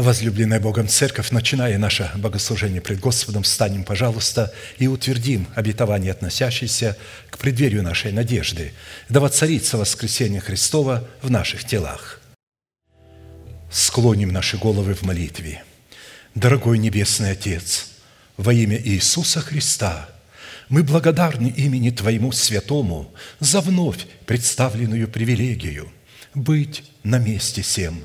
Возлюбленная Богом Церковь, начиная наше богослужение пред Господом, встанем, пожалуйста, и утвердим обетование, относящееся к преддверию нашей надежды, да воцарится воскресение Христова в наших телах. Склоним наши головы в молитве. Дорогой Небесный Отец, во имя Иисуса Христа – мы благодарны имени Твоему Святому за вновь представленную привилегию быть на месте всем,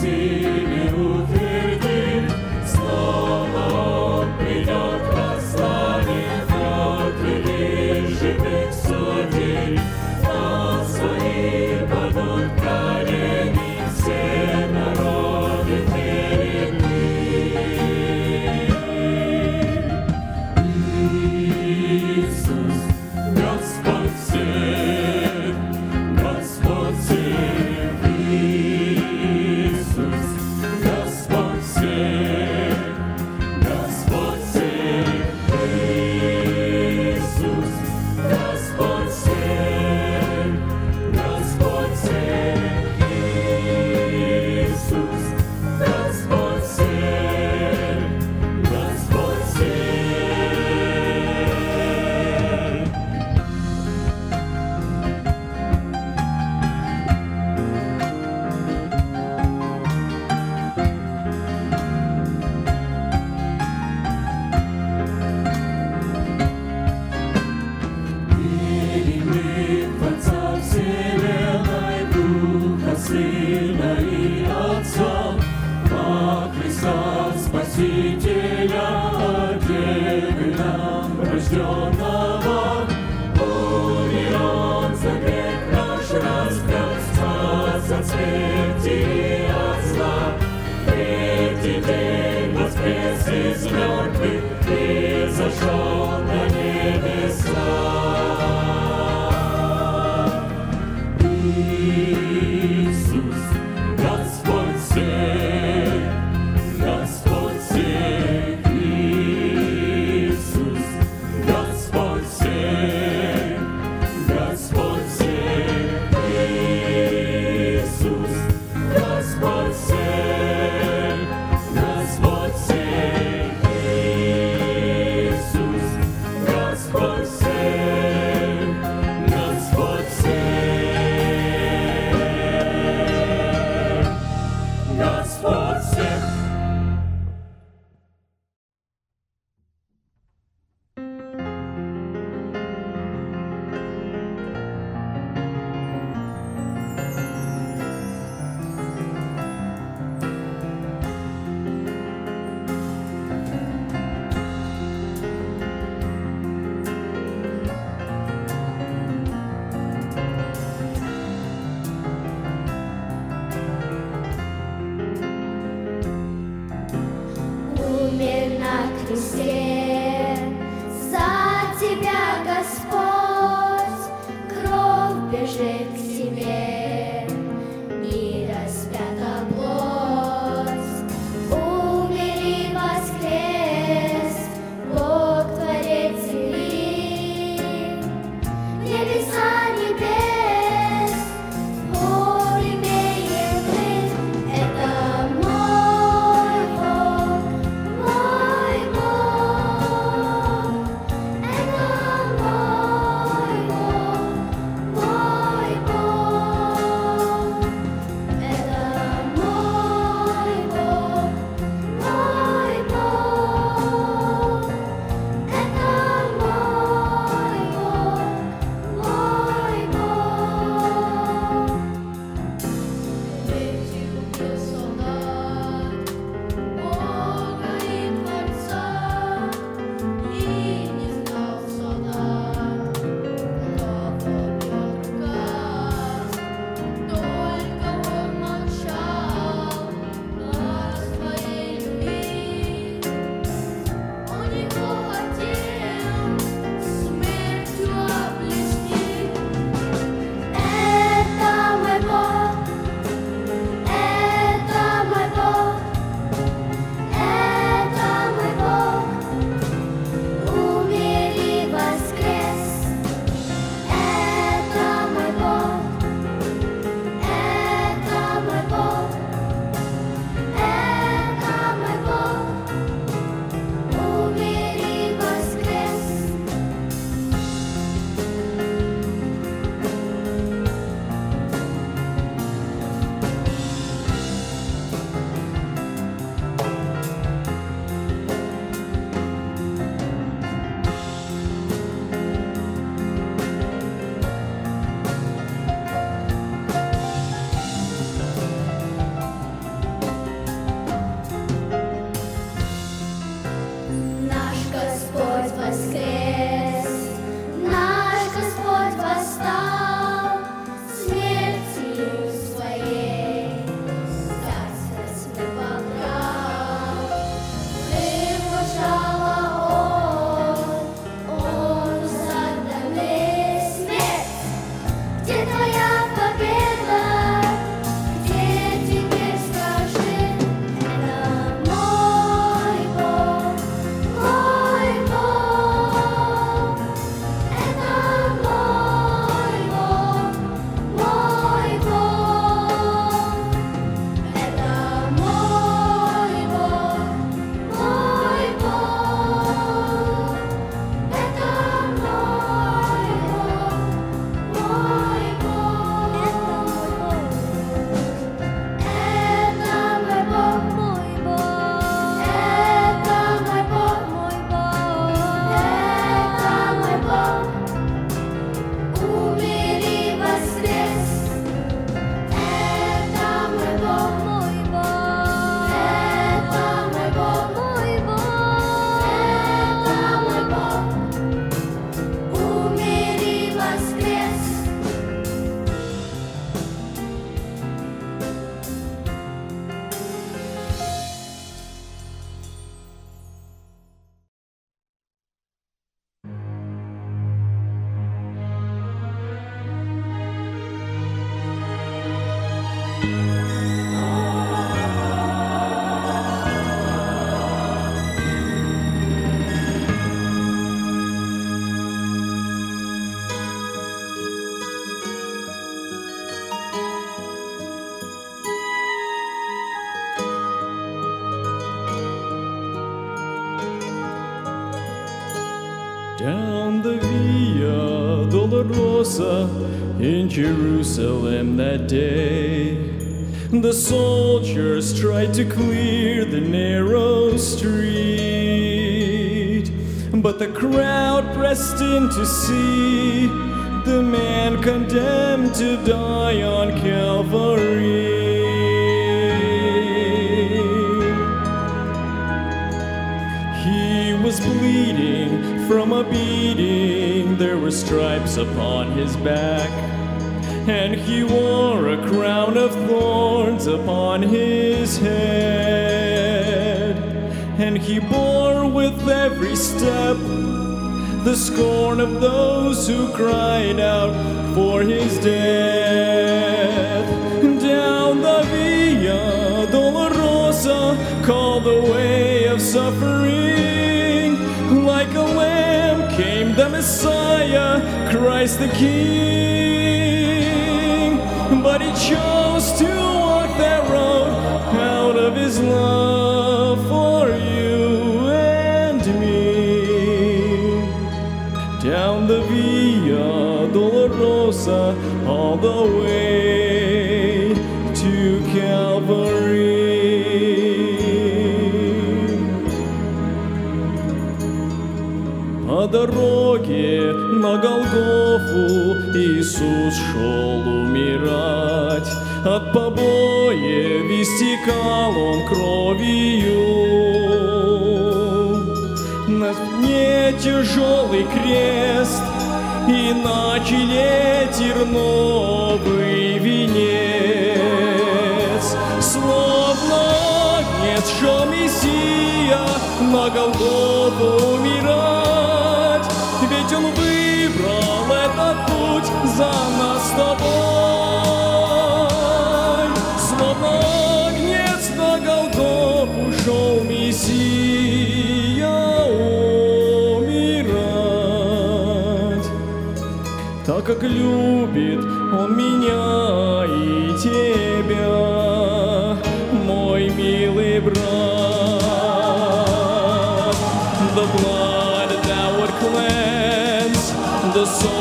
see. In Jerusalem that day, the soldiers tried to clear the narrow street, but the crowd pressed in to see the man condemned to die on Calvary. He was bleeding from a there were stripes upon his back, and he wore a crown of thorns upon his head. And he bore with every step the scorn of those who cried out for his death. Down the Via Dolorosa, called the way of suffering, Christ the King. But he chose to walk that road out of his love for you and me. Down the Via Dolorosa, all the way to Calvary. По дороге На Голгофу Иисус шел умирать. От побоев истекал он кровью. На спине тяжелый крест И на челе терновый венец Словно нет шел Мессия на Голгофу умирать за нас с тобой Словно огнец на Голгофу шел Мессия умирать так как любит Он меня и тебя, мой милый брат. The blood that would cleanse the souls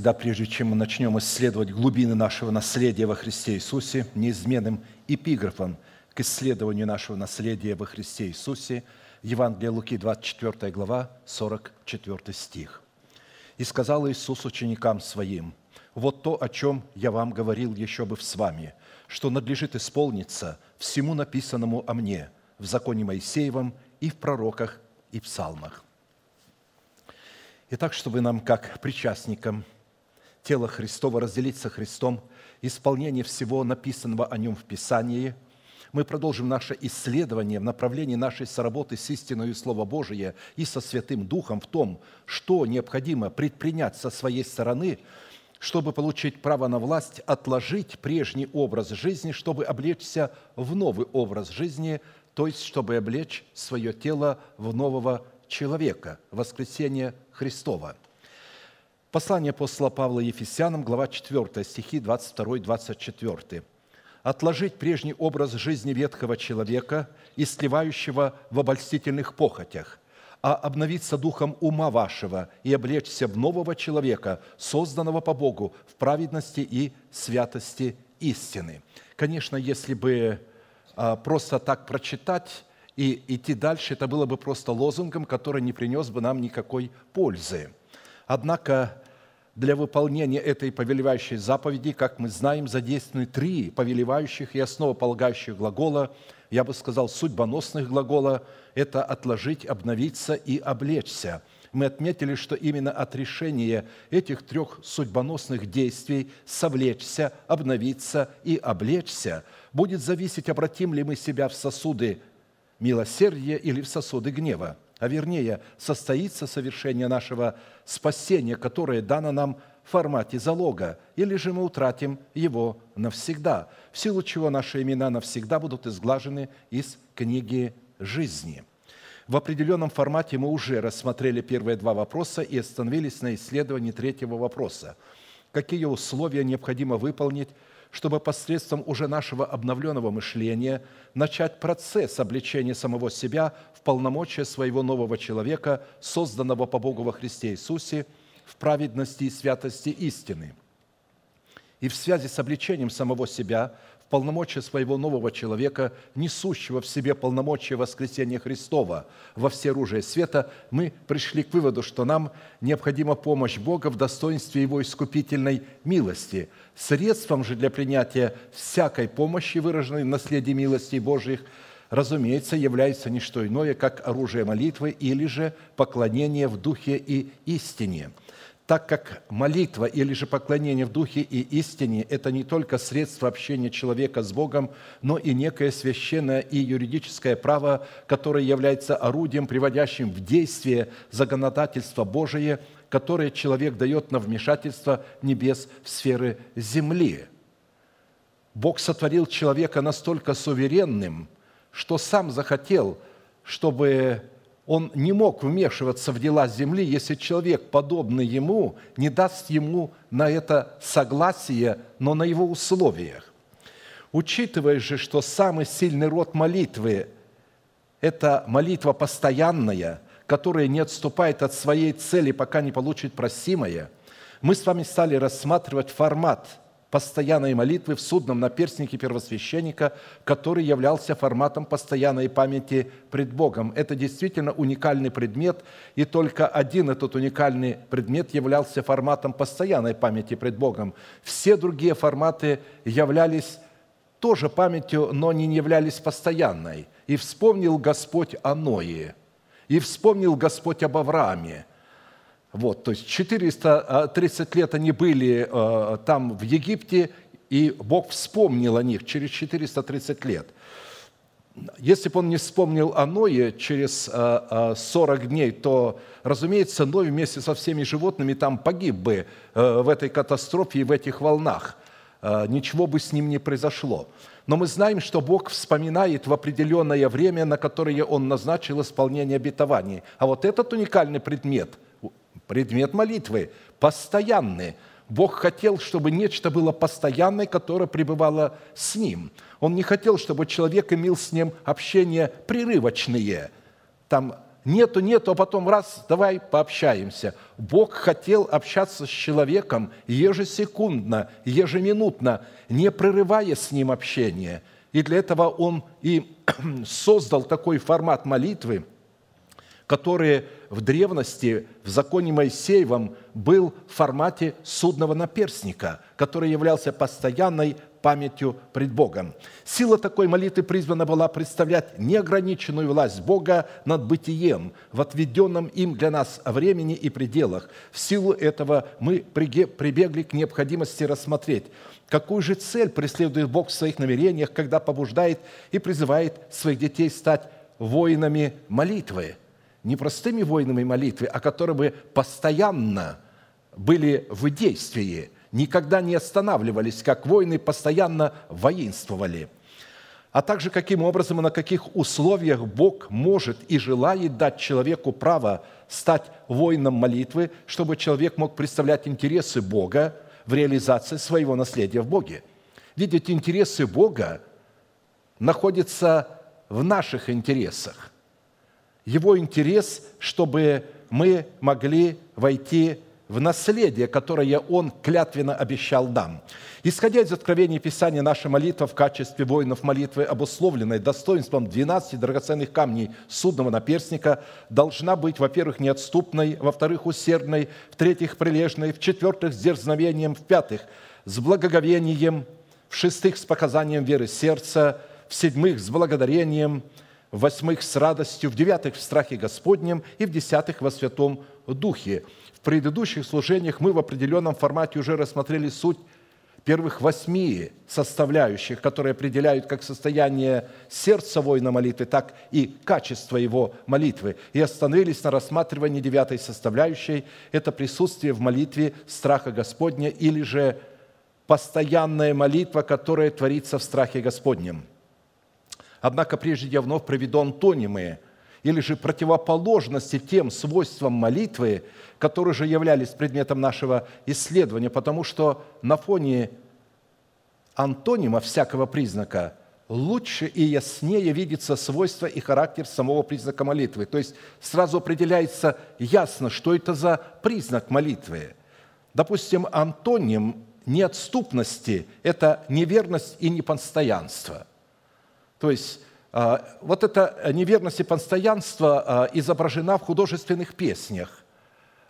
всегда, прежде чем мы начнем исследовать глубины нашего наследия во Христе Иисусе, неизменным эпиграфом к исследованию нашего наследия во Христе Иисусе, Евангелие Луки, 24 глава, 44 стих. «И сказал Иисус ученикам Своим, «Вот то, о чем я вам говорил еще бы с вами, что надлежит исполниться всему написанному о мне в законе Моисеевом и в пророках и псалмах». Итак, чтобы нам, как причастникам тела Христова, разделиться со Христом, исполнение всего написанного о Нем в Писании, мы продолжим наше исследование в направлении нашей соработы с истиной Слова Божия и со Святым Духом в том, что необходимо предпринять со своей стороны, чтобы получить право на власть, отложить прежний образ жизни, чтобы облечься в новый образ жизни, то есть чтобы облечь свое тело в нового человека, воскресение Христова. Послание апостола Павла Ефесянам, глава 4, стихи 22-24. «Отложить прежний образ жизни ветхого человека, истлевающего в обольстительных похотях, а обновиться духом ума вашего и облечься в нового человека, созданного по Богу в праведности и святости истины». Конечно, если бы а, просто так прочитать и идти дальше, это было бы просто лозунгом, который не принес бы нам никакой пользы. Однако для выполнения этой повелевающей заповеди, как мы знаем, задействованы три повелевающих и основополагающих глагола, я бы сказал, судьбоносных глагола – это «отложить», «обновиться» и «облечься». Мы отметили, что именно от решения этих трех судьбоносных действий «совлечься», «обновиться» и «облечься» будет зависеть, обратим ли мы себя в сосуды милосердия или в сосуды гнева, а вернее, состоится совершение нашего спасения, которое дано нам в формате залога, или же мы утратим его навсегда, в силу чего наши имена навсегда будут изглажены из книги жизни. В определенном формате мы уже рассмотрели первые два вопроса и остановились на исследовании третьего вопроса. Какие условия необходимо выполнить, чтобы посредством уже нашего обновленного мышления начать процесс обличения самого себя в полномочия своего нового человека, созданного по Богу во Христе Иисусе, в праведности и святости истины. И в связи с обличением самого себя полномочия своего нового человека, несущего в себе полномочия воскресения Христова во все оружие света, мы пришли к выводу, что нам необходима помощь Бога в достоинстве Его искупительной милости. Средством же для принятия всякой помощи, выраженной в наследии милости Божьих, разумеется, является не что иное, как оружие молитвы или же поклонение в духе и истине – так как молитва или же поклонение в духе и истине – это не только средство общения человека с Богом, но и некое священное и юридическое право, которое является орудием, приводящим в действие законодательство Божие, которое человек дает на вмешательство небес в сферы земли. Бог сотворил человека настолько суверенным, что сам захотел, чтобы он не мог вмешиваться в дела земли, если человек, подобный ему, не даст ему на это согласие, но на его условиях. Учитывая же, что самый сильный род молитвы – это молитва постоянная, которая не отступает от своей цели, пока не получит просимое, мы с вами стали рассматривать формат постоянной молитвы в судном наперстнике первосвященника, который являлся форматом постоянной памяти пред Богом. Это действительно уникальный предмет, и только один этот уникальный предмет являлся форматом постоянной памяти пред Богом. Все другие форматы являлись тоже памятью, но не являлись постоянной. «И вспомнил Господь о Ное, и вспомнил Господь об Аврааме, вот, то есть 430 лет они были э, там в Египте, и Бог вспомнил о них через 430 лет. Если бы он не вспомнил о Ное через 40 э, э, дней, то, разумеется, Ной вместе со всеми животными там погиб бы в этой катастрофе и в этих волнах. Ничего бы с ним не произошло. Но мы знаем, что Бог вспоминает в определенное время, на которое Он назначил исполнение обетований. А вот этот уникальный предмет – предмет молитвы, постоянный. Бог хотел, чтобы нечто было постоянное, которое пребывало с Ним. Он не хотел, чтобы человек имел с Ним общение прерывочные. Там нету, нету, а потом раз, давай пообщаемся. Бог хотел общаться с человеком ежесекундно, ежеминутно, не прерывая с ним общение. И для этого Он и создал такой формат молитвы – который в древности в законе Моисеевом был в формате судного наперстника, который являлся постоянной памятью пред Богом. Сила такой молитвы призвана была представлять неограниченную власть Бога над бытием в отведенном им для нас времени и пределах. В силу этого мы прибегли к необходимости рассмотреть, какую же цель преследует Бог в своих намерениях, когда побуждает и призывает своих детей стать воинами молитвы – не простыми воинами молитвы, а которые бы постоянно были в действии, никогда не останавливались, как воины постоянно воинствовали. А также каким образом и на каких условиях Бог может и желает дать человеку право стать воином молитвы, чтобы человек мог представлять интересы Бога в реализации своего наследия в Боге. Видите, интересы Бога находятся в наших интересах. Его интерес, чтобы мы могли войти в наследие, которое Он клятвенно обещал нам. Исходя из откровения Писания, наша молитва в качестве воинов молитвы, обусловленной достоинством 12 драгоценных камней судного наперстника, должна быть, во-первых, неотступной, во-вторых, усердной, в-третьих, прилежной, в-четвертых, с дерзновением, в-пятых, с благоговением, в-шестых, с показанием веры сердца, в-седьмых, с благодарением – в восьмых с радостью, в девятых в страхе Господнем и в десятых во Святом Духе. В предыдущих служениях мы в определенном формате уже рассмотрели суть первых восьми составляющих, которые определяют как состояние сердца воина молитвы, так и качество его молитвы. И остановились на рассматривании девятой составляющей – это присутствие в молитве страха Господня или же постоянная молитва, которая творится в страхе Господнем – Однако прежде я вновь проведу антонимы или же противоположности тем свойствам молитвы, которые же являлись предметом нашего исследования, потому что на фоне антонима всякого признака лучше и яснее видится свойство и характер самого признака молитвы. То есть сразу определяется ясно, что это за признак молитвы. Допустим, антоним неотступности – это неверность и непостоянство. То есть а, вот эта неверность и постоянство а, изображена в художественных песнях.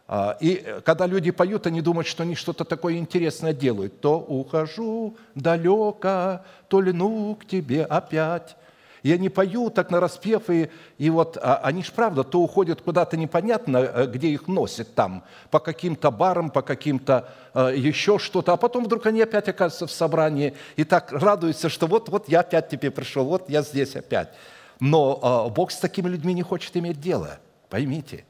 А, и когда люди поют, они думают, что они что-то такое интересное делают. То ухожу далеко, то льну к тебе опять. И они поют так на распев, и, и вот а, они ж правда то уходят куда-то непонятно, э, где их носят там, по каким-то барам, по каким-то э, еще что-то, а потом вдруг они опять оказываются в собрании и так радуются, что вот, вот я опять тебе пришел, вот я здесь опять. Но э, Бог с такими людьми не хочет иметь дело, поймите.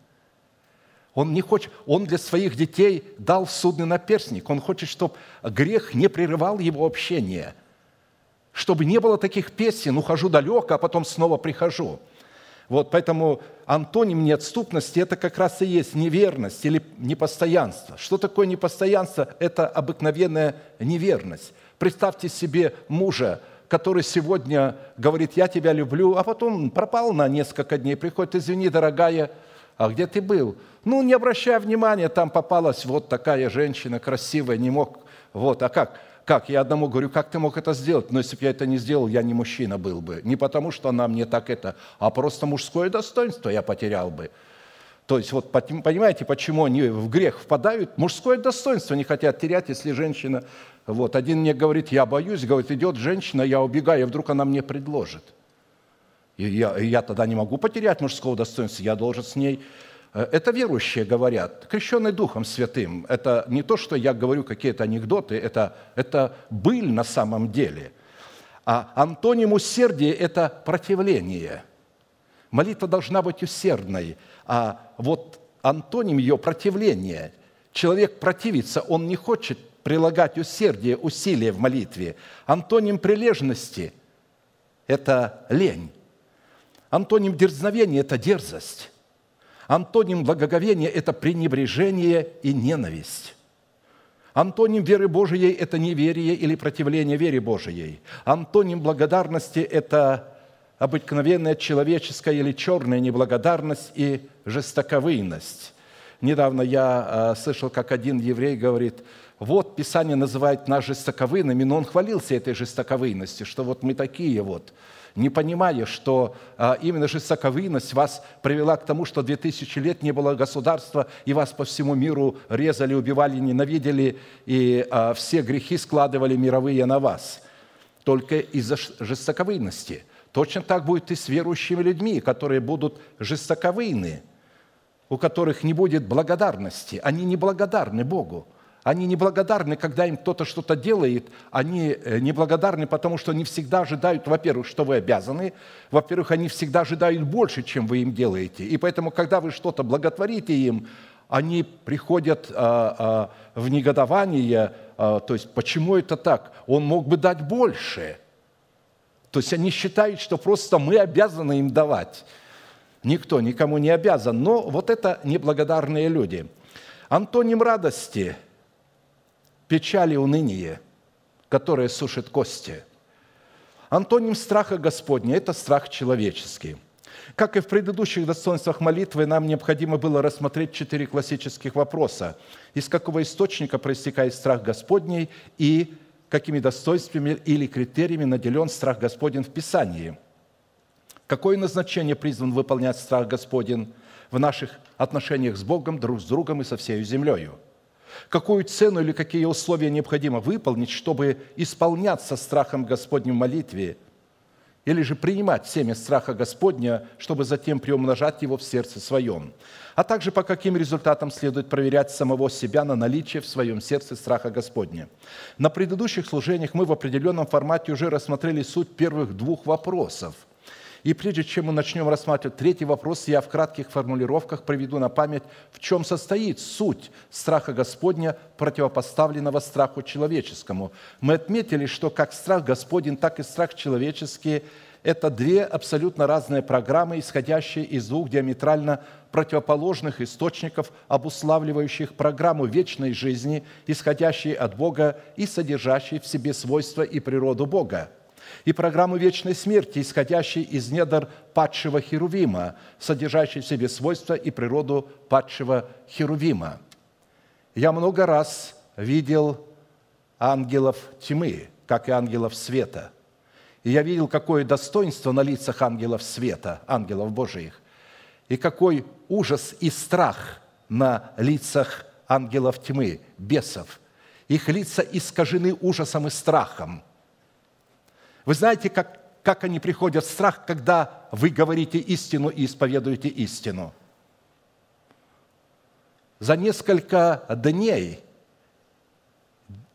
Он не хочет, он для своих детей дал судный наперстник. Он хочет, чтобы грех не прерывал его общение – чтобы не было таких песен «ухожу далеко, а потом снова прихожу». Вот, поэтому антоним неотступности – это как раз и есть неверность или непостоянство. Что такое непостоянство? Это обыкновенная неверность. Представьте себе мужа, который сегодня говорит «я тебя люблю», а потом пропал на несколько дней, приходит «извини, дорогая, а где ты был?» Ну, не обращая внимания, там попалась вот такая женщина красивая, не мог, вот, а как? Как? Я одному говорю, как ты мог это сделать? Но если бы я это не сделал, я не мужчина был бы. Не потому, что она мне так это, а просто мужское достоинство я потерял бы. То есть вот понимаете, почему они в грех впадают? Мужское достоинство не хотят терять, если женщина... Вот один мне говорит, я боюсь, говорит, идет женщина, я убегаю, и вдруг она мне предложит. И я, и я тогда не могу потерять мужского достоинства, я должен с ней это верующие говорят, крещенный Духом Святым. Это не то, что я говорю какие-то анекдоты, это, это быль на самом деле. А антоним усердия – это противление. Молитва должна быть усердной, а вот антоним ее – противление. Человек противится, он не хочет прилагать усердие, усилие в молитве. Антоним прилежности – это лень. Антоним дерзновения – это дерзость. Антоним благоговения – это пренебрежение и ненависть. Антоним веры Божией – это неверие или противление вере Божией. Антоним благодарности – это обыкновенная человеческая или черная неблагодарность и жестоковыйность. Недавно я э, слышал, как один еврей говорит, вот Писание называет нас жестоковыйными, но он хвалился этой жестоковыйностью, что вот мы такие вот – не понимая, что а, именно жестоковыйность вас привела к тому, что 2000 лет не было государства, и вас по всему миру резали, убивали, ненавидели, и а, все грехи складывали мировые на вас. Только из-за жестоковыйности. Точно так будет и с верующими людьми, которые будут жестоковыйны, у которых не будет благодарности. Они не благодарны Богу. Они неблагодарны, когда им кто-то что-то делает. Они э, неблагодарны, потому что они всегда ожидают, во-первых, что вы обязаны. Во-первых, они всегда ожидают больше, чем вы им делаете. И поэтому, когда вы что-то благотворите им, они приходят а, а, в негодование, а, то есть почему это так? Он мог бы дать больше. То есть они считают, что просто мы обязаны им давать. Никто никому не обязан. Но вот это неблагодарные люди. Антоним радости – печали уныние, которое сушит кости. Антоним страха Господня – это страх человеческий. Как и в предыдущих достоинствах молитвы, нам необходимо было рассмотреть четыре классических вопроса. Из какого источника проистекает страх Господний и какими достоинствами или критериями наделен страх Господень в Писании. Какое назначение призван выполнять страх Господень в наших отношениях с Богом, друг с другом и со всей землею – какую цену или какие условия необходимо выполнить, чтобы исполняться страхом Господним в молитве, или же принимать семя страха Господня, чтобы затем приумножать его в сердце своем, а также по каким результатам следует проверять самого себя на наличие в своем сердце страха Господня. На предыдущих служениях мы в определенном формате уже рассмотрели суть первых двух вопросов – и прежде чем мы начнем рассматривать третий вопрос, я в кратких формулировках приведу на память, в чем состоит суть страха Господня, противопоставленного страху человеческому. Мы отметили, что как страх Господень, так и страх человеческий – это две абсолютно разные программы, исходящие из двух диаметрально противоположных источников, обуславливающих программу вечной жизни, исходящей от Бога и содержащей в себе свойства и природу Бога – и программу вечной смерти, исходящей из недр падшего Херувима, содержащей в себе свойства и природу падшего Херувима. Я много раз видел ангелов тьмы, как и ангелов света. И я видел, какое достоинство на лицах ангелов света, ангелов Божиих, и какой ужас и страх на лицах ангелов тьмы, бесов. Их лица искажены ужасом и страхом – вы знаете, как, как они приходят в страх, когда вы говорите истину и исповедуете истину? За несколько дней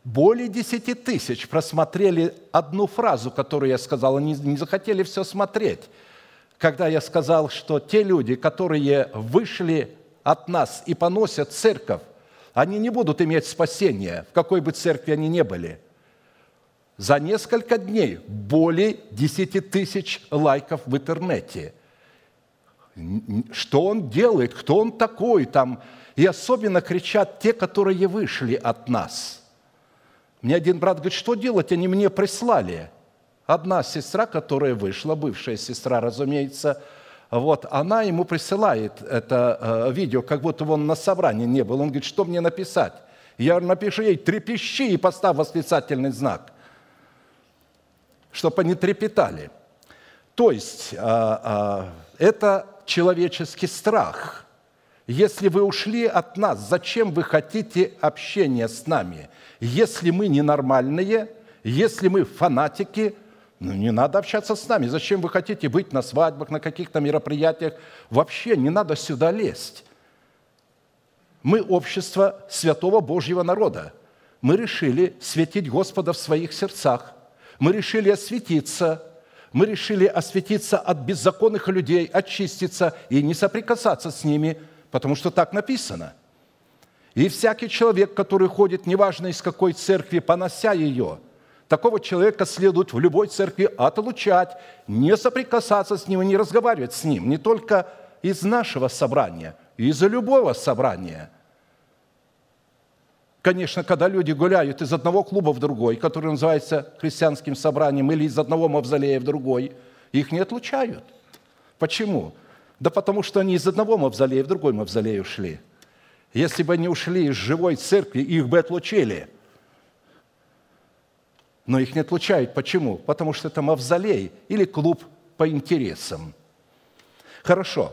более десяти тысяч просмотрели одну фразу, которую я сказал, они не захотели все смотреть. Когда я сказал, что те люди, которые вышли от нас и поносят церковь, они не будут иметь спасения, в какой бы церкви они ни были – за несколько дней более 10 тысяч лайков в интернете. Что он делает? Кто он такой там? И особенно кричат те, которые вышли от нас. Мне один брат говорит, что делать? Они мне прислали. Одна сестра, которая вышла, бывшая сестра, разумеется, вот, она ему присылает это э, видео, как будто он на собрании не был. Он говорит, что мне написать? Я напишу ей «трепещи» и поставь восклицательный знак, чтобы они трепетали. То есть а, а, это человеческий страх. Если вы ушли от нас, зачем вы хотите общения с нами? Если мы ненормальные, если мы фанатики, ну, не надо общаться с нами. Зачем вы хотите быть на свадьбах, на каких-то мероприятиях? Вообще не надо сюда лезть. Мы общество святого Божьего народа. Мы решили светить Господа в своих сердцах. Мы решили осветиться. Мы решили осветиться от беззаконных людей, очиститься и не соприкасаться с ними, потому что так написано. И всякий человек, который ходит, неважно из какой церкви, понося ее – Такого человека следует в любой церкви отлучать, не соприкасаться с ним и не разговаривать с ним, не только из нашего собрания, из любого собрания. Конечно, когда люди гуляют из одного клуба в другой, который называется христианским собранием, или из одного мавзолея в другой, их не отлучают. Почему? Да потому что они из одного мавзолея в другой мавзолей ушли. Если бы они ушли из живой церкви, их бы отлучили – но их не отлучают. Почему? Потому что это мавзолей или клуб по интересам. Хорошо.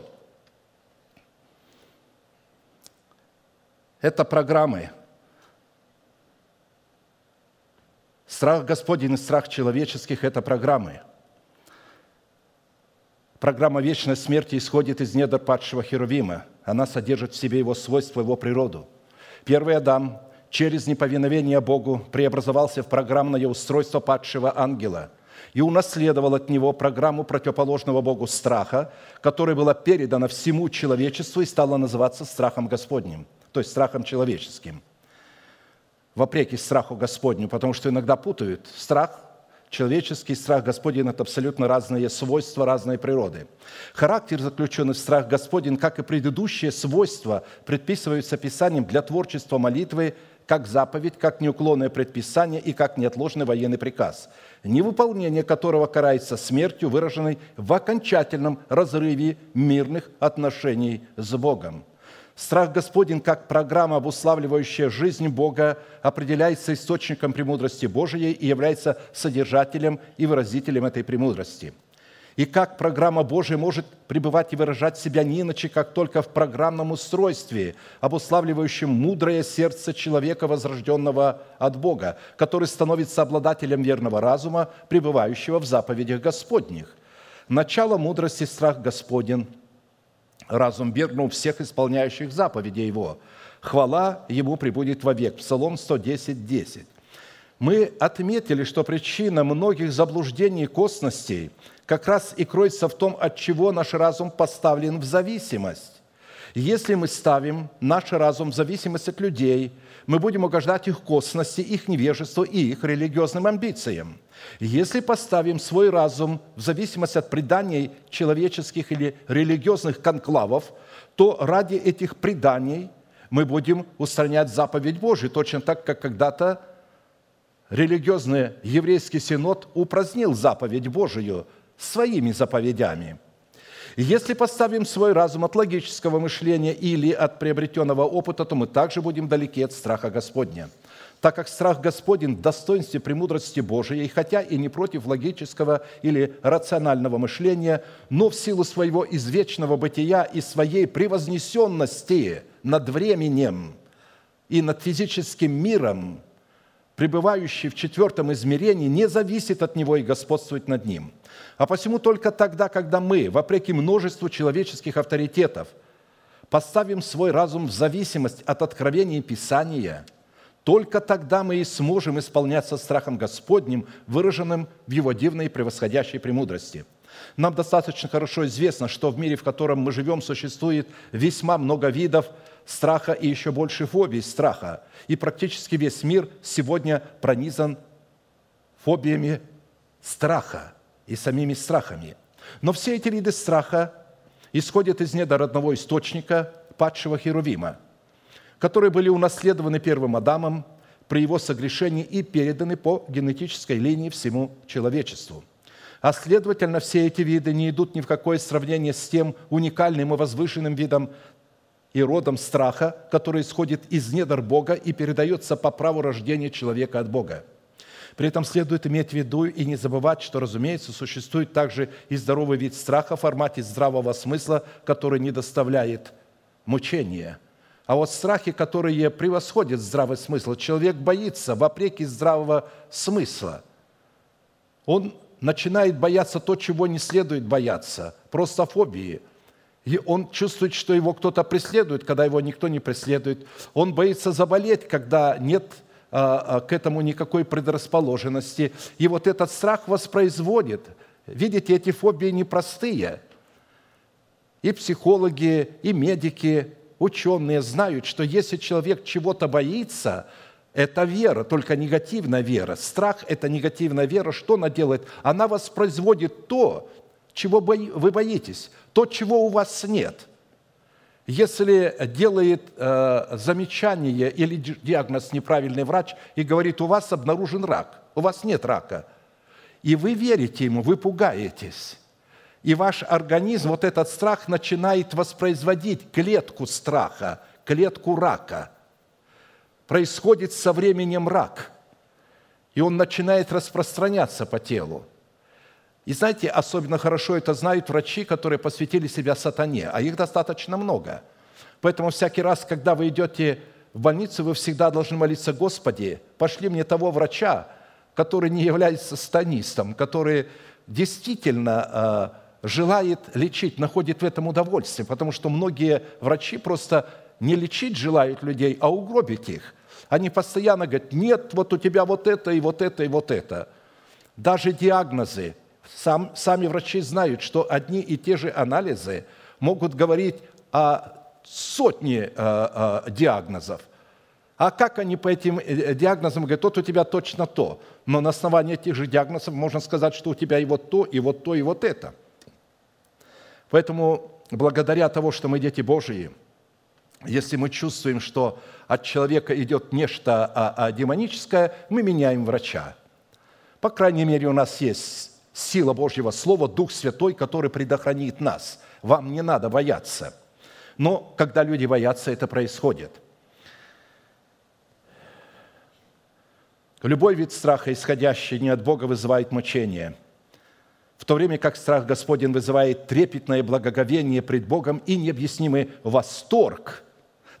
Это программы. Страх Господень и страх человеческих – это программы. Программа вечной смерти исходит из недр падшего Херувима. Она содержит в себе его свойства, его природу. Первый Адам через неповиновение Богу преобразовался в программное устройство падшего ангела и унаследовал от него программу противоположного Богу страха, которая была передана всему человечеству и стала называться страхом Господним, то есть страхом человеческим. Вопреки страху Господню, потому что иногда путают страх Человеческий страх Господень – это абсолютно разные свойства, разные природы. Характер, заключенный в страх Господень, как и предыдущие свойства, предписываются Писанием для творчества молитвы как заповедь, как неуклонное предписание и как неотложный военный приказ, невыполнение которого карается смертью, выраженной в окончательном разрыве мирных отношений с Богом. Страх Господень, как программа, обуславливающая жизнь Бога, определяется источником премудрости Божией и является содержателем и выразителем этой премудрости – и как программа Божия может пребывать и выражать себя не иначе, как только в программном устройстве, обуславливающем мудрое сердце человека, возрожденного от Бога, который становится обладателем верного разума, пребывающего в заповедях Господних. Начало мудрости – страх Господен, разум вернул всех исполняющих заповеди Его. Хвала Ему прибудет вовек. Псалом 110, 10. Мы отметили, что причина многих заблуждений и косностей – как раз и кроется в том, от чего наш разум поставлен в зависимость. Если мы ставим наш разум в зависимость от людей, мы будем угождать их косности, их невежеству и их религиозным амбициям. Если поставим свой разум в зависимость от преданий человеческих или религиозных конклавов, то ради этих преданий мы будем устранять заповедь Божию, точно так, как когда-то религиозный еврейский синод упразднил заповедь Божию – своими заповедями. Если поставим свой разум от логического мышления или от приобретенного опыта, то мы также будем далеки от страха Господня. Так как страх Господень в достоинстве премудрости Божией, хотя и не против логического или рационального мышления, но в силу своего извечного бытия и своей превознесенности над временем и над физическим миром, пребывающий в четвертом измерении, не зависит от него и господствует над ним – а посему только тогда, когда мы, вопреки множеству человеческих авторитетов, поставим свой разум в зависимость от откровения Писания, только тогда мы и сможем исполняться страхом Господним, выраженным в Его дивной превосходящей премудрости. Нам достаточно хорошо известно, что в мире, в котором мы живем, существует весьма много видов страха и еще больше фобий страха. И практически весь мир сегодня пронизан фобиями страха и самими страхами. Но все эти виды страха исходят из недр одного источника, падшего Херувима, которые были унаследованы первым Адамом при его согрешении и переданы по генетической линии всему человечеству. А следовательно, все эти виды не идут ни в какое сравнение с тем уникальным и возвышенным видом и родом страха, который исходит из недр Бога и передается по праву рождения человека от Бога. При этом следует иметь в виду и не забывать, что, разумеется, существует также и здоровый вид страха в формате здравого смысла, который не доставляет мучения. А вот страхи, которые превосходят здравый смысл, человек боится вопреки здравого смысла. Он начинает бояться то, чего не следует бояться, просто фобии – и он чувствует, что его кто-то преследует, когда его никто не преследует. Он боится заболеть, когда нет к этому никакой предрасположенности. И вот этот страх воспроизводит. Видите, эти фобии непростые. И психологи, и медики, ученые знают, что если человек чего-то боится, это вера, только негативная вера. Страх – это негативная вера. Что она делает? Она воспроизводит то, чего вы боитесь, то, чего у вас нет. Если делает э, замечание или диагноз неправильный врач и говорит, у вас обнаружен рак, у вас нет рака, и вы верите ему, вы пугаетесь, и ваш организм, вот этот страх начинает воспроизводить клетку страха, клетку рака. Происходит со временем рак, и он начинает распространяться по телу – и знаете, особенно хорошо это знают врачи, которые посвятили себя сатане, а их достаточно много. Поэтому всякий раз, когда вы идете в больницу, вы всегда должны молиться, Господи, пошли мне того врача, который не является сатанистом, который действительно э, желает лечить, находит в этом удовольствие, потому что многие врачи просто не лечить желают людей, а угробить их. Они постоянно говорят, нет, вот у тебя вот это и вот это и вот это. Даже диагнозы – сам, сами врачи знают, что одни и те же анализы могут говорить о сотне э, э, диагнозов. А как они по этим э, диагнозам говорят, вот у тебя точно то. Но на основании этих же диагнозов можно сказать, что у тебя и вот то, и вот то, и вот это. Поэтому благодаря того, что мы дети Божьи, если мы чувствуем, что от человека идет нечто а, а демоническое, мы меняем врача. По крайней мере, у нас есть сила Божьего Слова, Дух Святой, который предохранит нас. Вам не надо бояться. Но когда люди боятся, это происходит. Любой вид страха, исходящий не от Бога, вызывает мучение, в то время как страх Господень вызывает трепетное благоговение пред Богом и необъяснимый восторг –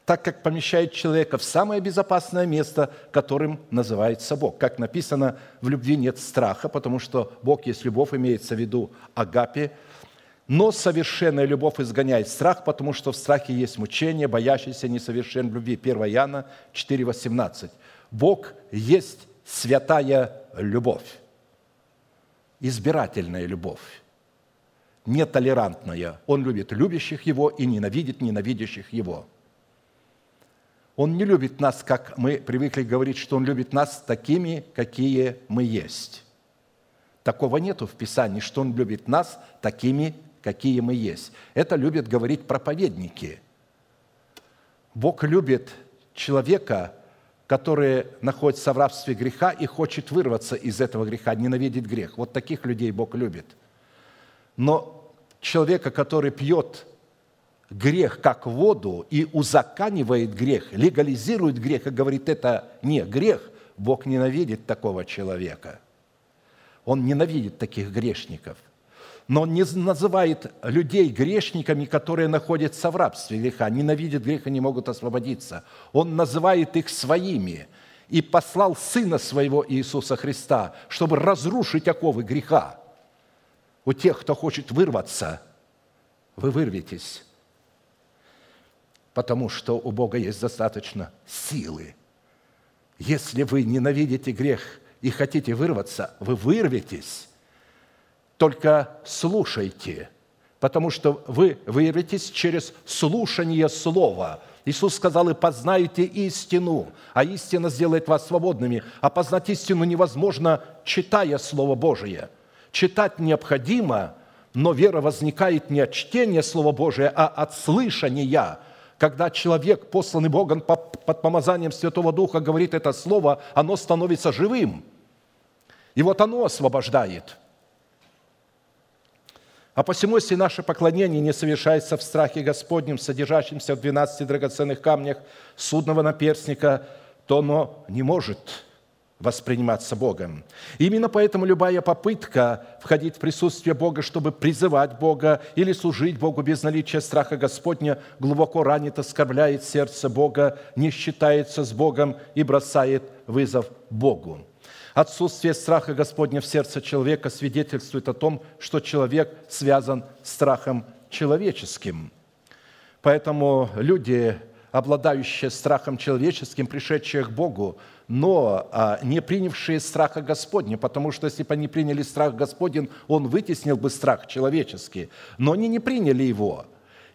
так как помещает человека в самое безопасное место, которым называется Бог. Как написано, в любви нет страха, потому что Бог есть любовь, имеется в виду агапе, но совершенная любовь изгоняет страх, потому что в страхе есть мучение, боящийся несовершен любви. 1 Иоанна 4,18. Бог есть святая любовь, избирательная любовь, нетолерантная. Он любит любящих Его и ненавидит ненавидящих Его – он не любит нас, как мы привыкли говорить, что Он любит нас такими, какие мы есть. Такого нету в Писании, что Он любит нас такими, какие мы есть. Это любят говорить проповедники. Бог любит человека, который находится в рабстве греха и хочет вырваться из этого греха, ненавидит грех. Вот таких людей Бог любит. Но человека, который пьет грех как воду и узаканивает грех, легализирует грех и говорит, это не грех, Бог ненавидит такого человека. Он ненавидит таких грешников. Но он не называет людей грешниками, которые находятся в рабстве греха, ненавидят грех и не могут освободиться. Он называет их своими и послал Сына Своего Иисуса Христа, чтобы разрушить оковы греха. У тех, кто хочет вырваться, вы вырветесь потому что у Бога есть достаточно силы. Если вы ненавидите грех и хотите вырваться, вы вырветесь. Только слушайте, потому что вы вырветесь через слушание Слова. Иисус сказал, и познайте истину, а истина сделает вас свободными. А познать истину невозможно, читая Слово Божие. Читать необходимо, но вера возникает не от чтения Слова Божия, а от слышания – когда человек, посланный Богом под помазанием Святого Духа, говорит это слово, оно становится живым. И вот оно освобождает. А посему, если наше поклонение не совершается в страхе Господнем, содержащемся в 12 драгоценных камнях судного наперстника, то оно не может восприниматься Богом. Именно поэтому любая попытка входить в присутствие Бога, чтобы призывать Бога или служить Богу без наличия страха Господня, глубоко ранит, оскорбляет сердце Бога, не считается с Богом и бросает вызов Богу. Отсутствие страха Господня в сердце человека свидетельствует о том, что человек связан страхом человеческим. Поэтому люди, обладающие страхом человеческим, пришедшие к Богу, но а, не принявшие страха Господня, потому что если бы они приняли страх Господень, он вытеснил бы страх человеческий. Но они не приняли его.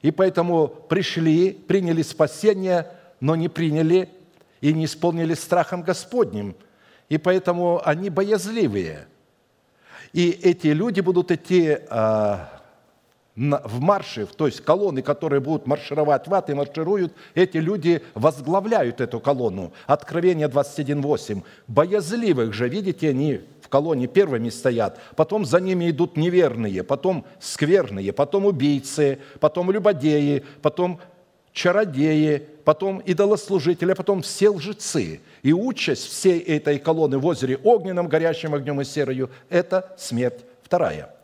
И поэтому пришли, приняли спасение, но не приняли и не исполнили страхом Господним. И поэтому они боязливые. И эти люди будут идти а, в марше, то есть колонны, которые будут маршировать в ад и маршируют, эти люди возглавляют эту колонну. Откровение 21.8. Боязливых же, видите, они в колонне первыми стоят, потом за ними идут неверные, потом скверные, потом убийцы, потом любодеи, потом чародеи, потом идолослужители, а потом все лжецы. И участь всей этой колонны в озере огненном, горящим огнем и серою – это смерть вторая –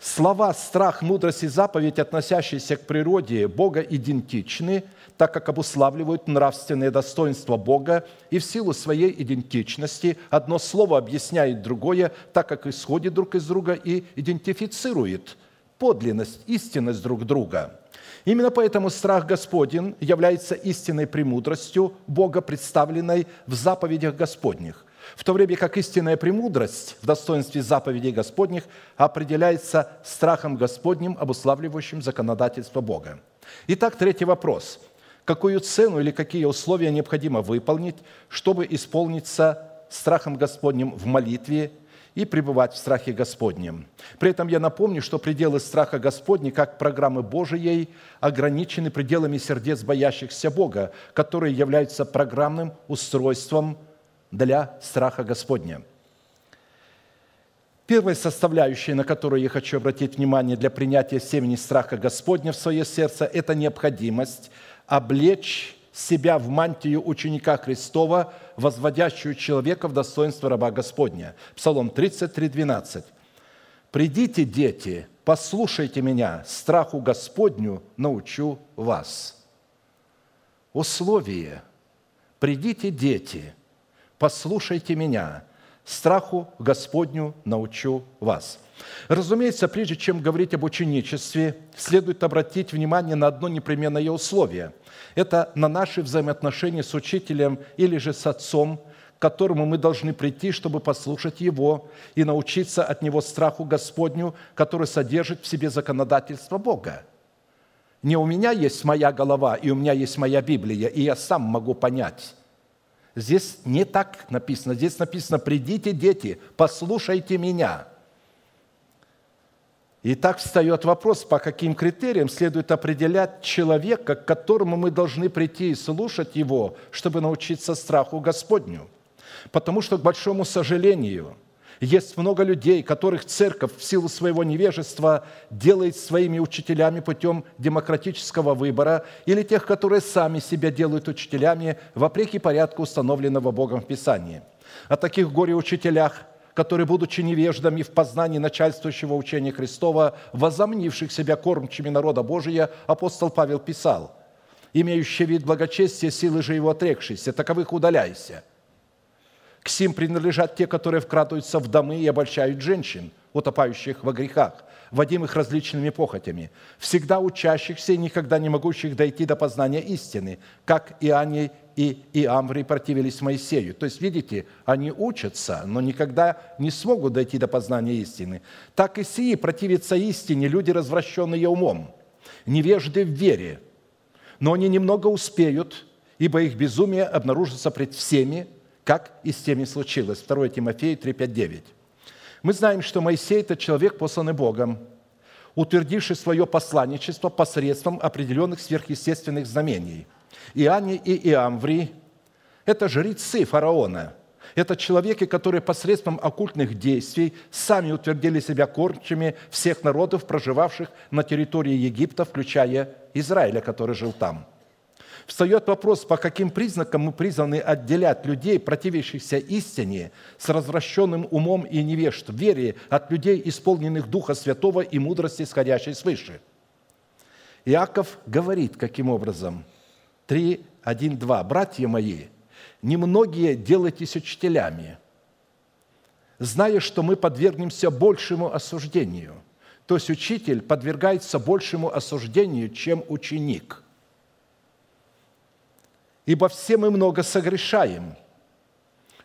Слова «страх», «мудрость» и «заповедь», относящиеся к природе Бога, идентичны, так как обуславливают нравственные достоинства Бога, и в силу своей идентичности одно слово объясняет другое, так как исходит друг из друга и идентифицирует подлинность, истинность друг друга. Именно поэтому страх Господень является истинной премудростью Бога, представленной в заповедях Господних в то время как истинная премудрость в достоинстве заповедей Господних определяется страхом Господним, обуславливающим законодательство Бога. Итак, третий вопрос. Какую цену или какие условия необходимо выполнить, чтобы исполниться страхом Господним в молитве и пребывать в страхе Господнем. При этом я напомню, что пределы страха Господней, как программы Божией, ограничены пределами сердец боящихся Бога, которые являются программным устройством для страха Господня. Первая составляющая, на которую я хочу обратить внимание для принятия семени страха Господня в свое сердце, это необходимость облечь себя в мантию ученика Христова, возводящую человека в достоинство раба Господня. Псалом 33, 12. «Придите, дети, послушайте меня, страху Господню научу вас». Условие. «Придите, дети, послушайте меня, страху Господню научу вас». Разумеется, прежде чем говорить об ученичестве, следует обратить внимание на одно непременное условие. Это на наши взаимоотношения с учителем или же с отцом, к которому мы должны прийти, чтобы послушать Его и научиться от Него страху Господню, который содержит в себе законодательство Бога. Не у меня есть моя голова, и у меня есть моя Библия, и я сам могу понять. Здесь не так написано. Здесь написано, придите, дети, послушайте меня. И так встает вопрос, по каким критериям следует определять человека, к которому мы должны прийти и слушать его, чтобы научиться страху Господню. Потому что, к большому сожалению – есть много людей, которых церковь в силу своего невежества делает своими учителями путем демократического выбора, или тех, которые сами себя делают учителями вопреки порядку, установленного Богом в Писании. О таких горе-учителях – которые, будучи невеждами в познании начальствующего учения Христова, возомнивших себя кормчими народа Божия, апостол Павел писал, «Имеющий вид благочестия, силы же его отрекшиеся, таковых удаляйся». К сим принадлежат те, которые вкрадываются в домы и обольщают женщин, утопающих во грехах, водимых различными похотями, всегда учащихся и никогда не могущих дойти до познания истины, как и они и Иамври противились Моисею. То есть, видите, они учатся, но никогда не смогут дойти до познания истины. Так и сии противятся истине люди, развращенные умом, невежды в вере, но они немного успеют, ибо их безумие обнаружится пред всеми, как и с теми случилось. 2 Тимофея 3, 5, 9. Мы знаем, что Моисей – это человек, посланный Богом, утвердивший свое посланничество посредством определенных сверхъестественных знамений. Иоанне и Иамври – это жрецы фараона. Это человеки, которые посредством оккультных действий сами утвердили себя кормчими всех народов, проживавших на территории Египта, включая Израиля, который жил там. Встает вопрос, по каким признакам мы призваны отделять людей, противящихся истине, с развращенным умом и невежд, вере от людей, исполненных Духа Святого и мудрости, исходящей свыше. Иаков говорит, каким образом? 3, 1, 2. «Братья мои, немногие делайтесь учителями, зная, что мы подвергнемся большему осуждению». То есть учитель подвергается большему осуждению, чем ученик. «Ибо все мы много согрешаем.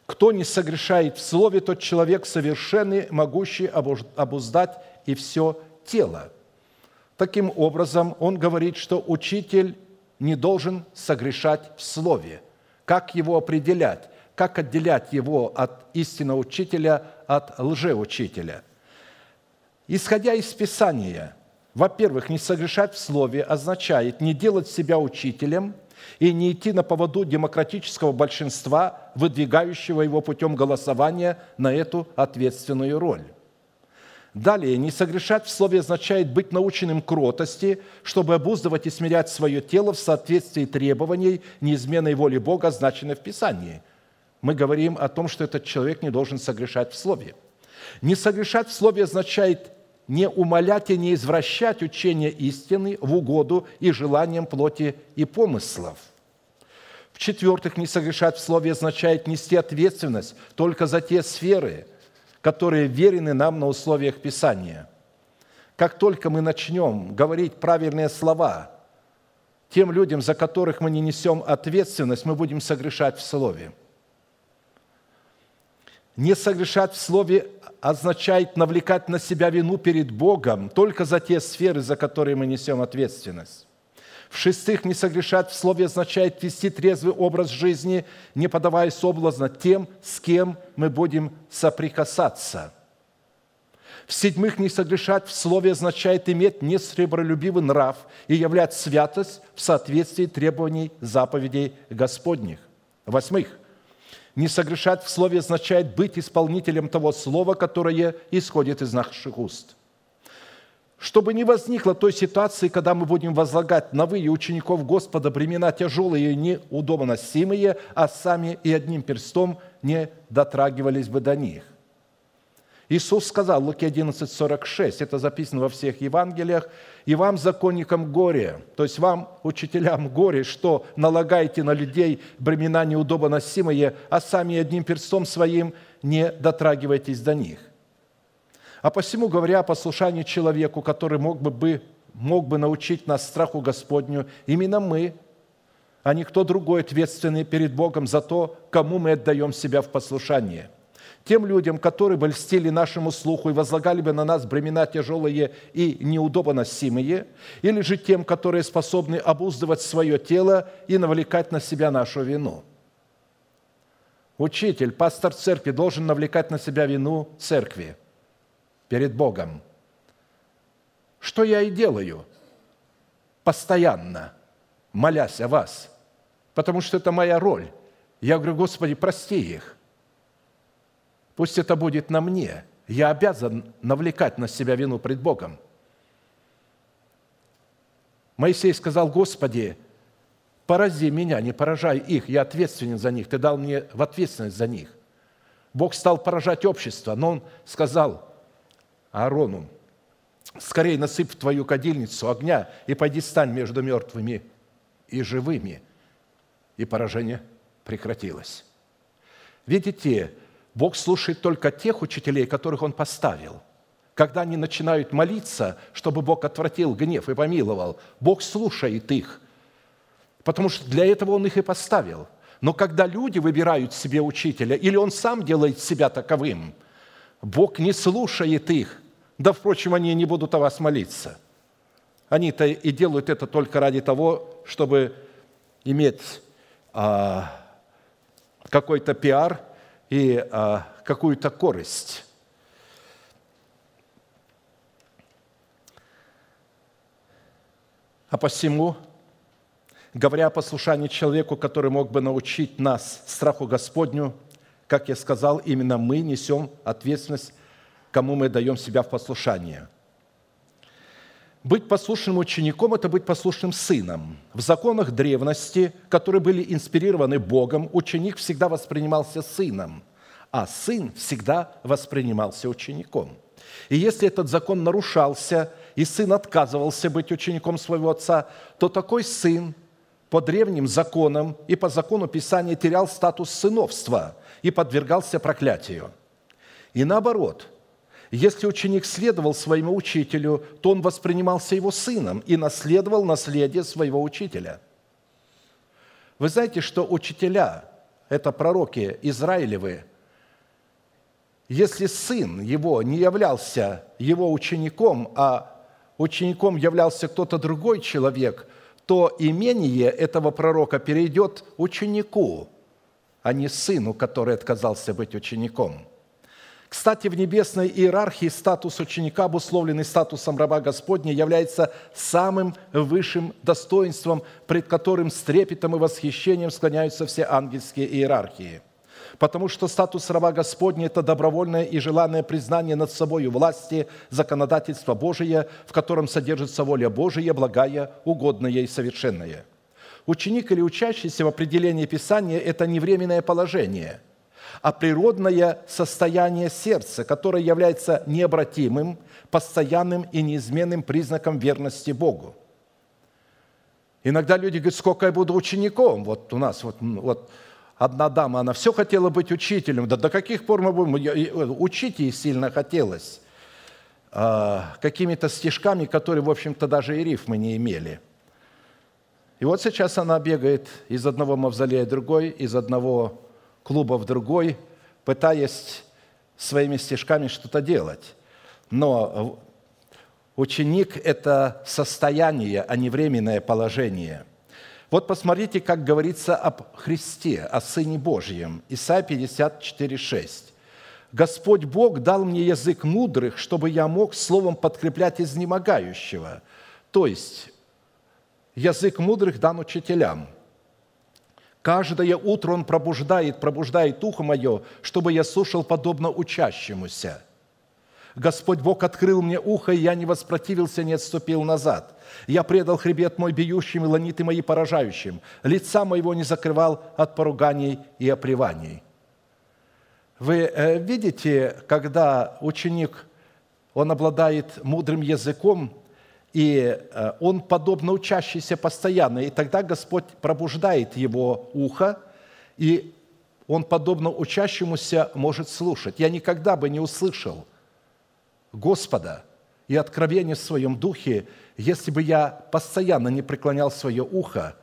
Кто не согрешает в слове, тот человек совершенный, могущий обуздать и все тело». Таким образом, он говорит, что учитель не должен согрешать в слове – как его определять? Как отделять его от истинного учителя от лжеучителя? Исходя из Писания, во-первых, не согрешать в слове означает не делать себя учителем и не идти на поводу демократического большинства, выдвигающего его путем голосования на эту ответственную роль. Далее, не согрешать в слове означает быть наученным кротости, чтобы обуздывать и смирять свое тело в соответствии требований неизменной воли Бога, означенной в Писании. Мы говорим о том, что этот человек не должен согрешать в слове. Не согрешать в слове означает не умолять и не извращать учение истины в угоду и желаниям плоти и помыслов. В-четвертых, не согрешать в слове означает нести ответственность только за те сферы – которые верены нам на условиях Писания. Как только мы начнем говорить правильные слова тем людям, за которых мы не несем ответственность, мы будем согрешать в слове. Не согрешать в слове означает навлекать на себя вину перед Богом только за те сферы, за которые мы несем ответственность. В-шестых, не согрешать в слове означает вести трезвый образ жизни, не подавая соблазна тем, с кем мы будем соприкасаться. В-седьмых, не согрешать в слове означает иметь несребролюбивый нрав и являть святость в соответствии требований заповедей Господних. Восьмых, не согрешать в слове означает быть исполнителем того слова, которое исходит из наших уст – чтобы не возникло той ситуации, когда мы будем возлагать на вы и учеников Господа бремена тяжелые и неудобоносимые, а сами и одним перстом не дотрагивались бы до них. Иисус сказал, Луки 11, 46, это записано во всех Евангелиях, «И вам, законникам, горе, то есть вам, учителям, горе, что налагаете на людей бремена неудобоносимые, а сами одним перстом своим не дотрагиваетесь до них». А посему, говоря о послушании человеку, который мог бы, мог бы научить нас страху Господню, именно мы, а не кто другой ответственный перед Богом за то, кому мы отдаем себя в послушание. Тем людям, которые бы льстили нашему слуху и возлагали бы на нас бремена тяжелые и неудобоносимые, или же тем, которые способны обуздывать свое тело и навлекать на себя нашу вину. Учитель, пастор церкви должен навлекать на себя вину церкви – перед Богом. Что я и делаю постоянно, молясь о вас, потому что это моя роль. Я говорю, Господи, прости их. Пусть это будет на мне. Я обязан навлекать на себя вину пред Богом. Моисей сказал, Господи, порази меня, не поражай их, я ответственен за них, Ты дал мне в ответственность за них. Бог стал поражать общество, но Он сказал, Аарону, скорее насыпь в твою кадильницу огня и пойди стань между мертвыми и живыми. И поражение прекратилось. Видите, Бог слушает только тех учителей, которых Он поставил. Когда они начинают молиться, чтобы Бог отвратил гнев и помиловал, Бог слушает их, потому что для этого Он их и поставил. Но когда люди выбирают себе учителя, или Он сам делает себя таковым, Бог не слушает их, да, впрочем, они не будут о вас молиться. Они-то и делают это только ради того, чтобы иметь а, какой-то пиар и а, какую-то корость. А посему, говоря о послушании человеку, который мог бы научить нас страху Господню, как я сказал, именно мы несем ответственность, кому мы даем себя в послушание. Быть послушным учеником – это быть послушным сыном. В законах древности, которые были инспирированы Богом, ученик всегда воспринимался сыном, а сын всегда воспринимался учеником. И если этот закон нарушался, и сын отказывался быть учеником своего отца, то такой сын по древним законам и по закону Писания терял статус сыновства и подвергался проклятию. И наоборот, если ученик следовал своему учителю, то он воспринимался его сыном и наследовал наследие своего учителя. Вы знаете, что учителя – это пророки Израилевы. Если сын его не являлся его учеником, а учеником являлся кто-то другой человек – то имение этого пророка перейдет ученику, а не сыну, который отказался быть учеником. Кстати, в небесной иерархии статус ученика, обусловленный статусом раба Господня, является самым высшим достоинством, пред которым с трепетом и восхищением склоняются все ангельские иерархии – потому что статус раба Господня – это добровольное и желанное признание над собой власти, законодательства Божия, в котором содержится воля Божия, благая, угодная и совершенная. Ученик или учащийся в определении Писания – это не временное положение, а природное состояние сердца, которое является необратимым, постоянным и неизменным признаком верности Богу. Иногда люди говорят, сколько я буду учеником. Вот у нас вот, вот одна дама, она все хотела быть учителем. Да до каких пор мы будем? Учить ей сильно хотелось. А, какими-то стишками, которые, в общем-то, даже и рифмы не имели. И вот сейчас она бегает из одного мавзолея в другой, из одного клуба в другой, пытаясь своими стишками что-то делать. Но ученик – это состояние, а не временное положение – вот посмотрите, как говорится об Христе, о Сыне Божьем. Исайя 54, 6. «Господь Бог дал мне язык мудрых, чтобы я мог словом подкреплять изнемогающего». То есть язык мудрых дан учителям. Каждое утро Он пробуждает, пробуждает ухо мое, чтобы я слушал подобно учащемуся – Господь Бог открыл мне ухо, и я не воспротивился, не отступил назад. Я предал хребет мой бьющим и ланиты мои поражающим. Лица моего не закрывал от поруганий и оприваний». Вы э, видите, когда ученик, он обладает мудрым языком, и э, он подобно учащийся постоянно, и тогда Господь пробуждает его ухо, и он, подобно учащемуся, может слушать. Я никогда бы не услышал – Господа и откровение в своем духе, если бы я постоянно не преклонял свое ухо,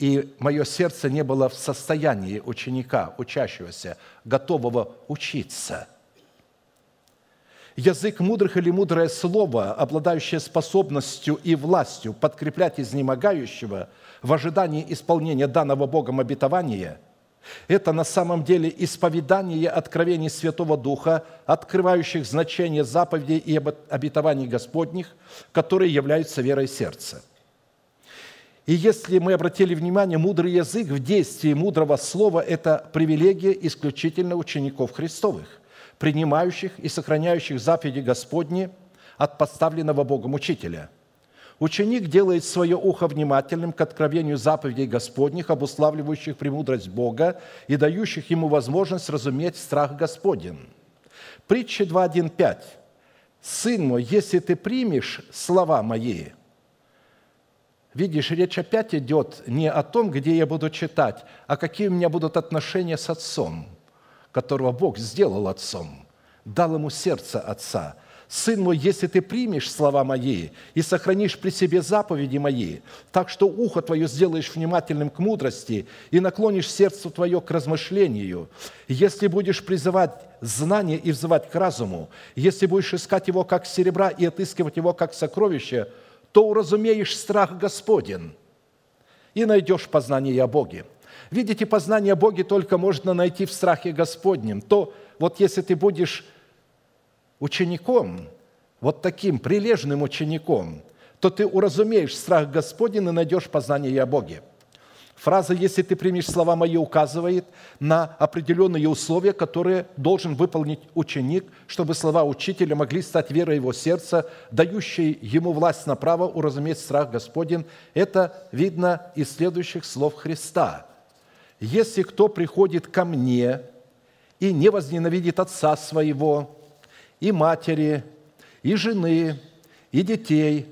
и мое сердце не было в состоянии ученика, учащегося, готового учиться. Язык мудрых или мудрое слово, обладающее способностью и властью подкреплять изнемогающего в ожидании исполнения данного Богом обетования – это на самом деле исповедание откровений Святого Духа, открывающих значение заповедей и обетований Господних, которые являются верой сердца. И если мы обратили внимание, мудрый язык в действии мудрого слова – это привилегия исключительно учеников Христовых, принимающих и сохраняющих заповеди Господни от поставленного Богом учителя – Ученик делает свое ухо внимательным к откровению заповедей Господних, обуславливающих премудрость Бога и дающих ему возможность разуметь страх Господень. Притча 2.1.5. «Сын мой, если ты примешь слова мои...» Видишь, речь опять идет не о том, где я буду читать, а какие у меня будут отношения с отцом, которого Бог сделал отцом, дал ему сердце отца – Сын мой, если ты примешь слова мои и сохранишь при себе заповеди мои, так что ухо твое сделаешь внимательным к мудрости и наклонишь сердце твое к размышлению, если будешь призывать знание и взывать к разуму, если будешь искать его как серебра и отыскивать его как сокровище, то уразумеешь страх Господен и найдешь познание о Боге. Видите, познание о Боге только можно найти в страхе Господнем. То вот если ты будешь учеником, вот таким прилежным учеником, то ты уразумеешь страх Господень и найдешь познание о Боге. Фраза «если ты примешь слова мои» указывает на определенные условия, которые должен выполнить ученик, чтобы слова учителя могли стать верой его сердца, дающей ему власть на право уразуметь страх Господень. Это видно из следующих слов Христа. «Если кто приходит ко мне и не возненавидит отца своего, и матери, и жены, и детей,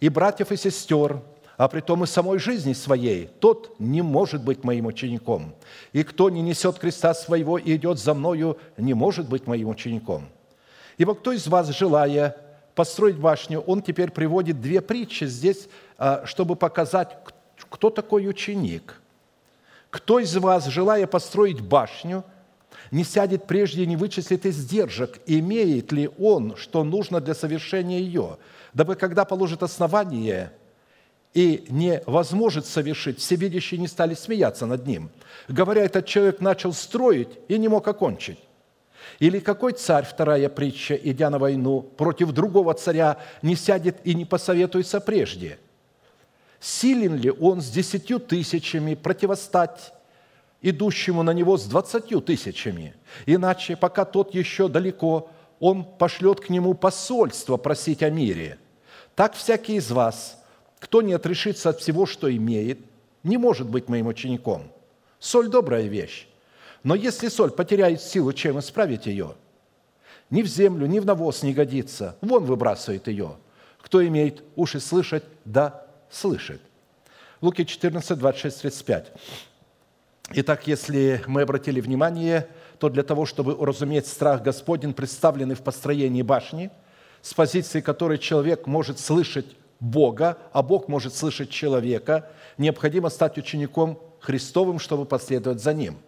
и братьев и сестер – а при том и самой жизни своей, тот не может быть моим учеником. И кто не несет креста своего и идет за мною, не может быть моим учеником. Ибо кто из вас, желая построить башню, он теперь приводит две притчи здесь, а, чтобы показать, кто такой ученик. Кто из вас, желая построить башню, не сядет прежде и не вычислит издержек, имеет ли он, что нужно для совершения ее, дабы, когда положит основание – и не возможет совершить, всевидящие не стали смеяться над ним. Говоря, этот человек начал строить и не мог окончить. Или какой царь, вторая притча, идя на войну против другого царя, не сядет и не посоветуется прежде? Силен ли он с десятью тысячами противостать идущему на него с двадцатью тысячами? Иначе, пока тот еще далеко, он пошлет к нему посольство просить о мире. Так всякий из вас – кто не отрешится от всего, что имеет, не может быть моим учеником. Соль – добрая вещь. Но если соль потеряет силу, чем исправить ее? Ни в землю, ни в навоз не годится. Вон выбрасывает ее. Кто имеет уши слышать, да слышит. Луки 14, 26, 35. Итак, если мы обратили внимание, то для того, чтобы уразуметь страх Господень, представленный в построении башни, с позиции которой человек может слышать Бога, а Бог может слышать человека, необходимо стать учеником Христовым, чтобы последовать за Ним.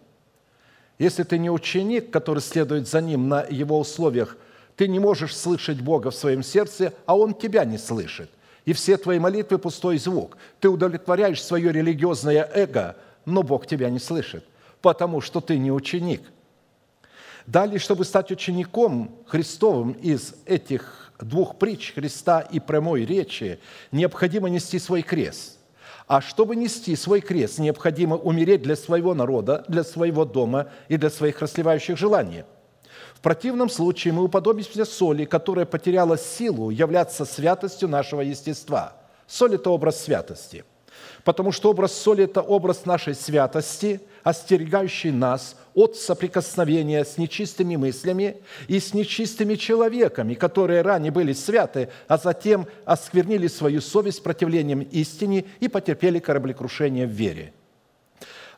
Если ты не ученик, который следует за Ним на Его условиях, ты не можешь слышать Бога в своем сердце, а Он тебя не слышит. И все твои молитвы – пустой звук. Ты удовлетворяешь свое религиозное эго, но Бог тебя не слышит, потому что ты не ученик. Далее, чтобы стать учеником Христовым из этих двух притч Христа и прямой речи необходимо нести свой крест. А чтобы нести свой крест, необходимо умереть для своего народа, для своего дома и для своих расливающих желаний. В противном случае мы уподобимся соли, которая потеряла силу являться святостью нашего естества. Соль – это образ святости – потому что образ соли – это образ нашей святости, остерегающий нас от соприкосновения с нечистыми мыслями и с нечистыми человеками, которые ранее были святы, а затем осквернили свою совесть противлением истине и потерпели кораблекрушение в вере.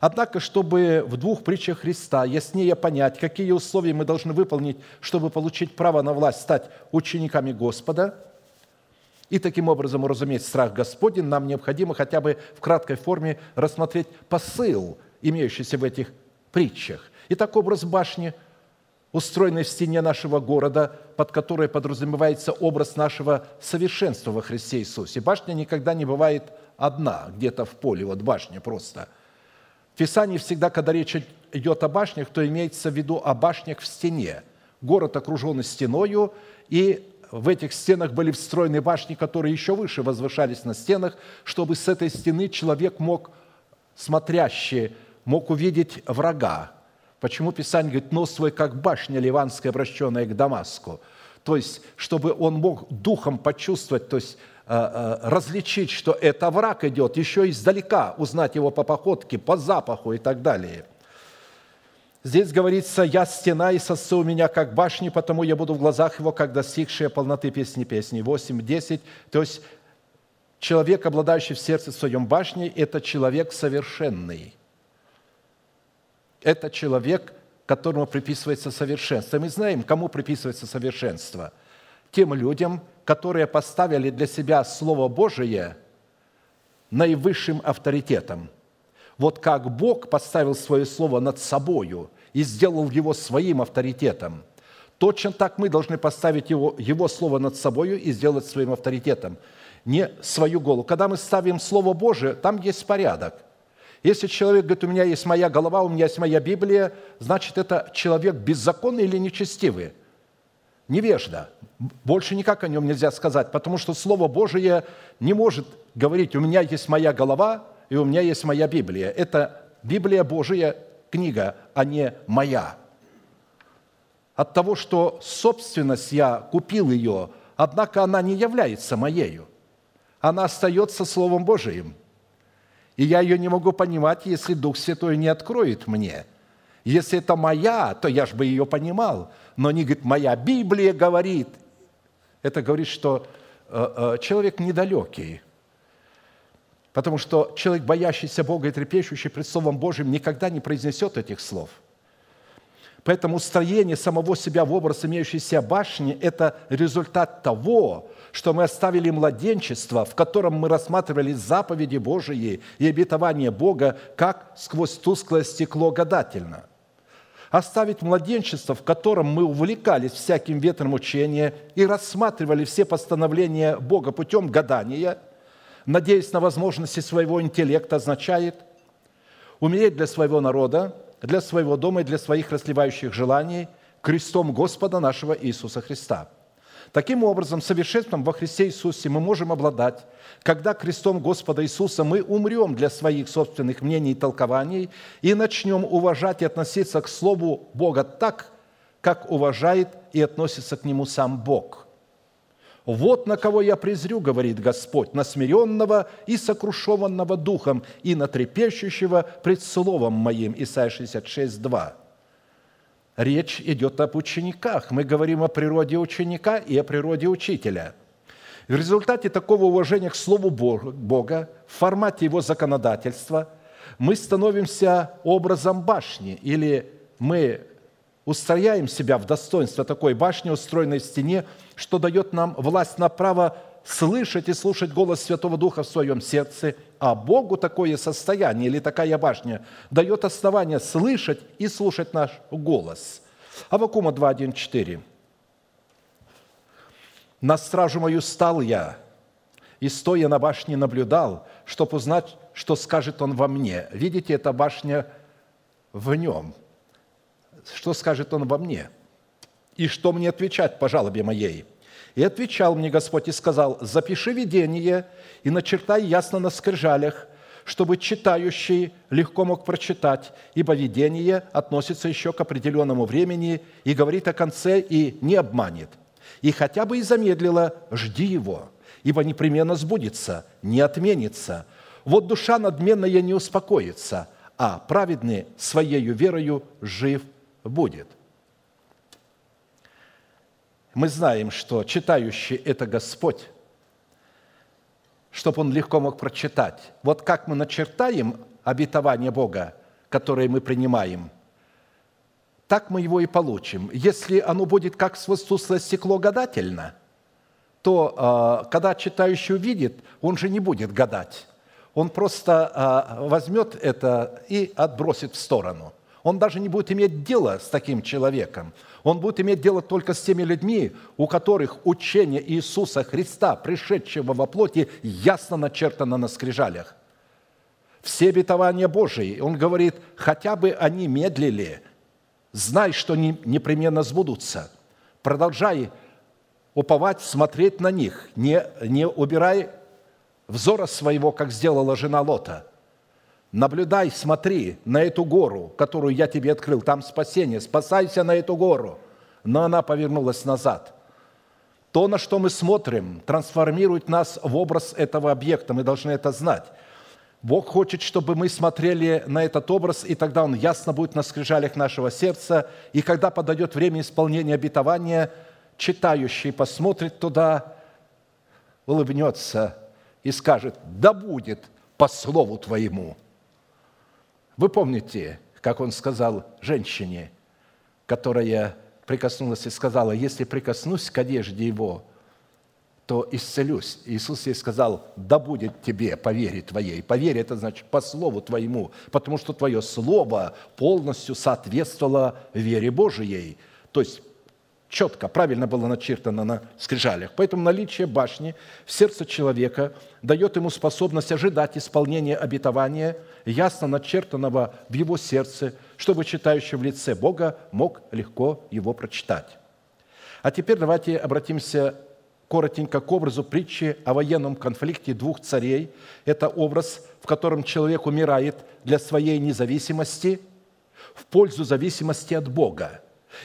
Однако, чтобы в двух притчах Христа яснее понять, какие условия мы должны выполнить, чтобы получить право на власть стать учениками Господа – и таким образом уразуметь страх Господень, нам необходимо хотя бы в краткой форме рассмотреть посыл, имеющийся в этих притчах. Итак, образ башни, устроенной в стене нашего города, под которой подразумевается образ нашего совершенства во Христе Иисусе. Башня никогда не бывает одна, где-то в поле, вот башня просто. Писании всегда, когда речь идет о башнях, то имеется в виду о башнях в стене. Город окружен стеною, и в этих стенах были встроены башни, которые еще выше возвышались на стенах, чтобы с этой стены человек мог, смотрящий, мог увидеть врага. Почему Писание говорит, нос свой, как башня ливанская, обращенная к Дамаску? То есть, чтобы он мог духом почувствовать, то есть различить, что это враг идет, еще издалека узнать его по походке, по запаху и так далее – Здесь говорится, «Я стена, и сосцы у меня, как башни, потому я буду в глазах его, как достигшая полноты песни песни». 8, 10. То есть человек, обладающий в сердце своем башней, это человек совершенный. Это человек, которому приписывается совершенство. Мы знаем, кому приписывается совершенство. Тем людям, которые поставили для себя Слово Божие наивысшим авторитетом – вот как Бог поставил свое слово над собою и сделал его своим авторитетом, точно так мы должны поставить его, его слово над собою и сделать своим авторитетом, не свою голову. Когда мы ставим Слово Божие, там есть порядок. Если человек говорит, у меня есть моя голова, у меня есть моя Библия, значит, это человек беззаконный или нечестивый. Невежда. Больше никак о нем нельзя сказать, потому что Слово Божие не может говорить, у меня есть моя голова – и у меня есть моя Библия. Это Библия Божия книга, а не моя. От того, что собственность я купил ее, однако она не является моею. Она остается Словом Божиим. И я ее не могу понимать, если Дух Святой не откроет мне. Если это моя, то я же бы ее понимал. Но не говорит, моя Библия говорит. Это говорит, что э, э, человек недалекий – Потому что человек, боящийся Бога и трепещущий пред Словом Божьим, никогда не произнесет этих слов. Поэтому строение самого себя в образ имеющейся башни – это результат того, что мы оставили младенчество, в котором мы рассматривали заповеди Божии и обетование Бога, как сквозь тусклое стекло гадательно. Оставить младенчество, в котором мы увлекались всяким ветром учения и рассматривали все постановления Бога путем гадания – надеясь на возможности своего интеллекта, означает умереть для своего народа, для своего дома и для своих расливающих желаний крестом Господа нашего Иисуса Христа. Таким образом, совершенством во Христе Иисусе мы можем обладать, когда крестом Господа Иисуса мы умрем для своих собственных мнений и толкований и начнем уважать и относиться к Слову Бога так, как уважает и относится к Нему сам Бог – «Вот на кого я презрю, — говорит Господь, — на смиренного и сокрушенного духом, и на трепещущего пред словом моим». Исайя 66, 2. Речь идет об учениках. Мы говорим о природе ученика и о природе учителя. В результате такого уважения к Слову Бога, в формате его законодательства, мы становимся образом башни, или мы устрояем себя в достоинство такой башни, устроенной в стене, что дает нам власть на право слышать и слушать голос Святого Духа в своем сердце, а Богу такое состояние или такая башня дает основание слышать и слушать наш голос. Авакума 2.1.4. «На стражу мою стал я, и, стоя на башне, наблюдал, чтобы узнать, что скажет он во мне». Видите, эта башня в нем – что скажет он во мне? И что мне отвечать по жалобе моей? И отвечал мне Господь и сказал, запиши видение и начертай ясно на скрижалях, чтобы читающий легко мог прочитать, ибо видение относится еще к определенному времени и говорит о конце и не обманет. И хотя бы и замедлило, жди его, ибо непременно сбудется, не отменится. Вот душа надменная не успокоится, а праведный своею верою жив будет. Мы знаем, что читающий – это Господь, чтобы он легко мог прочитать. Вот как мы начертаем обетование Бога, которое мы принимаем, так мы его и получим. Если оно будет как свойствуслое стекло гадательно, то а, когда читающий увидит, он же не будет гадать. Он просто а, возьмет это и отбросит в сторону – он даже не будет иметь дела с таким человеком. Он будет иметь дело только с теми людьми, у которых учение Иисуса Христа, пришедшего во плоти, ясно начертано на скрижалях. Все обетования Божии, он говорит, хотя бы они медлили, знай, что они непременно сбудутся. Продолжай уповать, смотреть на них, не, не убирай взора своего, как сделала жена Лота – Наблюдай, смотри на эту гору, которую я тебе открыл. Там спасение. Спасайся на эту гору. Но она повернулась назад. То, на что мы смотрим, трансформирует нас в образ этого объекта. Мы должны это знать. Бог хочет, чтобы мы смотрели на этот образ, и тогда Он ясно будет на скрижалях нашего сердца. И когда подойдет время исполнения обетования, читающий посмотрит туда, улыбнется и скажет, да будет по слову Твоему – вы помните, как он сказал женщине, которая прикоснулась и сказала, если прикоснусь к одежде его, то исцелюсь. Иисус ей сказал, да будет тебе по вере твоей. По вере – это значит по слову твоему, потому что твое слово полностью соответствовало вере Божией. То есть четко, правильно было начертано на скрижалях. Поэтому наличие башни в сердце человека дает ему способность ожидать исполнения обетования, ясно начертанного в его сердце, чтобы читающий в лице Бога мог легко его прочитать. А теперь давайте обратимся коротенько к образу притчи о военном конфликте двух царей. Это образ, в котором человек умирает для своей независимости в пользу зависимости от Бога.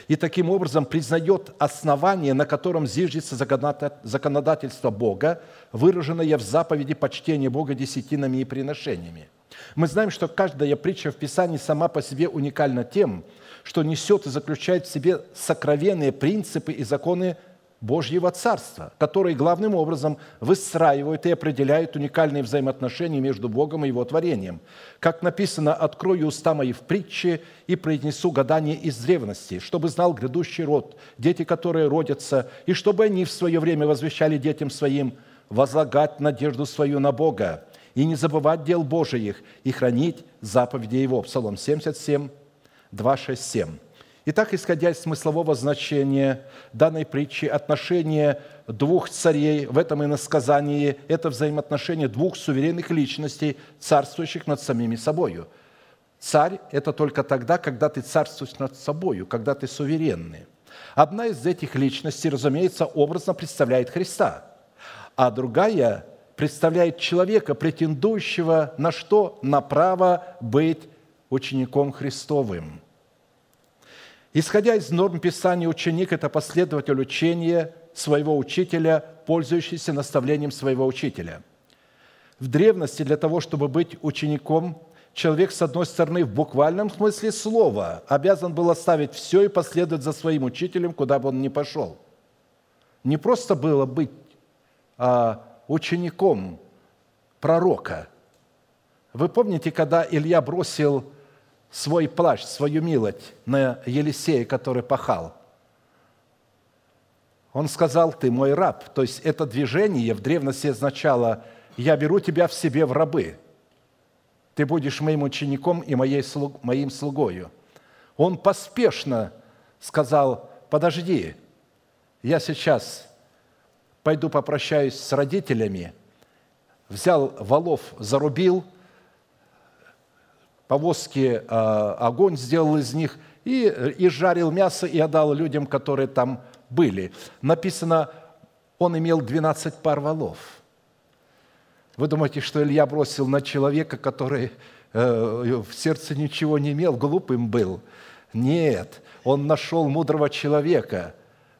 И таким образом признает основание, на котором зиждется законодательство Бога, выраженное в заповеди почтения Бога десятинами и приношениями. Мы знаем, что каждая притча в Писании сама по себе уникальна тем, что несет и заключает в себе сокровенные принципы и законы Божьего Царства, которые главным образом выстраивают и определяют уникальные взаимоотношения между Богом и Его творением. Как написано, «Открою уста мои в притче и произнесу гадание из древности, чтобы знал грядущий род, дети, которые родятся, и чтобы они в свое время возвещали детям своим возлагать надежду свою на Бога и не забывать дел Божиих и хранить заповеди Его». Псалом 77, 2, 6, 7. Итак, исходя из смыслового значения данной притчи, отношение двух царей в этом иносказании – это взаимоотношение двух суверенных личностей, царствующих над самими собою. Царь – это только тогда, когда ты царствуешь над собою, когда ты суверенный. Одна из этих личностей, разумеется, образно представляет Христа, а другая представляет человека, претендующего на что? На право быть учеником Христовым – Исходя из норм Писания, ученик – это последователь учения своего учителя, пользующийся наставлением своего учителя. В древности для того, чтобы быть учеником, человек, с одной стороны, в буквальном смысле слова, обязан был оставить все и последовать за своим учителем, куда бы он ни пошел. Не просто было быть а, учеником пророка. Вы помните, когда Илья бросил свой плащ, свою милость на Елисея, который пахал. Он сказал, ты мой раб. То есть это движение в древности означало, я беру тебя в себе в рабы. Ты будешь моим учеником и моей, моим слугою. Он поспешно сказал, подожди, я сейчас пойду попрощаюсь с родителями, взял валов, зарубил – повозки а, огонь сделал из них и, и жарил мясо и отдал людям, которые там были. Написано, он имел 12 пар валов. Вы думаете, что Илья бросил на человека, который э, в сердце ничего не имел, глупым был? Нет, он нашел мудрого человека,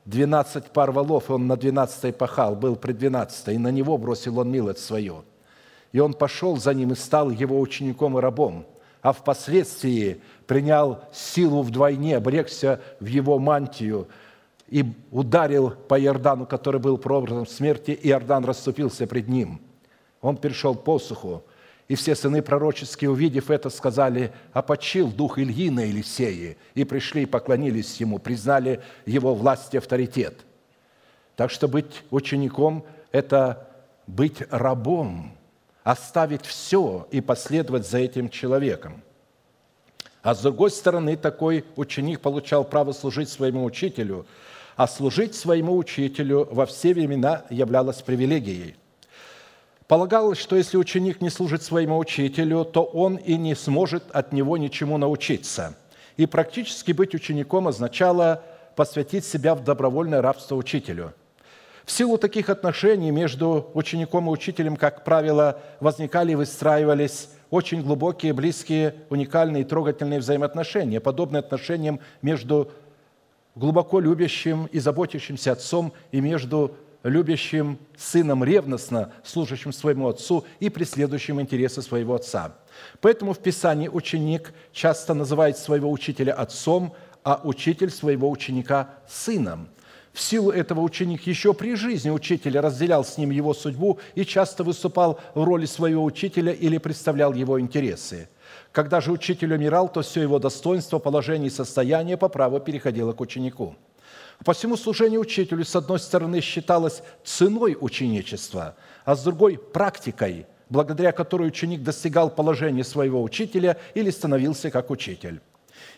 12 пар валов, он на 12 пахал, был при 12 и на него бросил он милость свою. И он пошел за ним и стал его учеником и рабом – а впоследствии принял силу вдвойне, обрекся в его мантию и ударил по Иордану, который был прообразом смерти, и Иордан расступился пред ним. Он перешел посуху, и все сыны пророческие, увидев это, сказали, «Опочил дух Ильи на Елисее», и пришли и поклонились ему, признали его власть и авторитет. Так что быть учеником – это быть рабом – оставить все и последовать за этим человеком. А с другой стороны, такой ученик получал право служить своему учителю, а служить своему учителю во все времена являлось привилегией. Полагалось, что если ученик не служит своему учителю, то он и не сможет от него ничему научиться. И практически быть учеником означало посвятить себя в добровольное рабство учителю – в силу таких отношений между учеником и учителем, как правило, возникали и выстраивались очень глубокие, близкие, уникальные и трогательные взаимоотношения, подобные отношениям между глубоко любящим и заботящимся отцом и между любящим сыном ревностно, служащим своему отцу и преследующим интересы своего отца. Поэтому в Писании ученик часто называет своего учителя отцом, а учитель своего ученика сыном. В силу этого ученик еще при жизни учителя разделял с ним его судьбу и часто выступал в роли своего учителя или представлял его интересы. Когда же учитель умирал, то все его достоинство, положение и состояние по праву переходило к ученику. По всему служению учителю, с одной стороны, считалось ценой ученичества, а с другой – практикой, благодаря которой ученик достигал положения своего учителя или становился как учитель.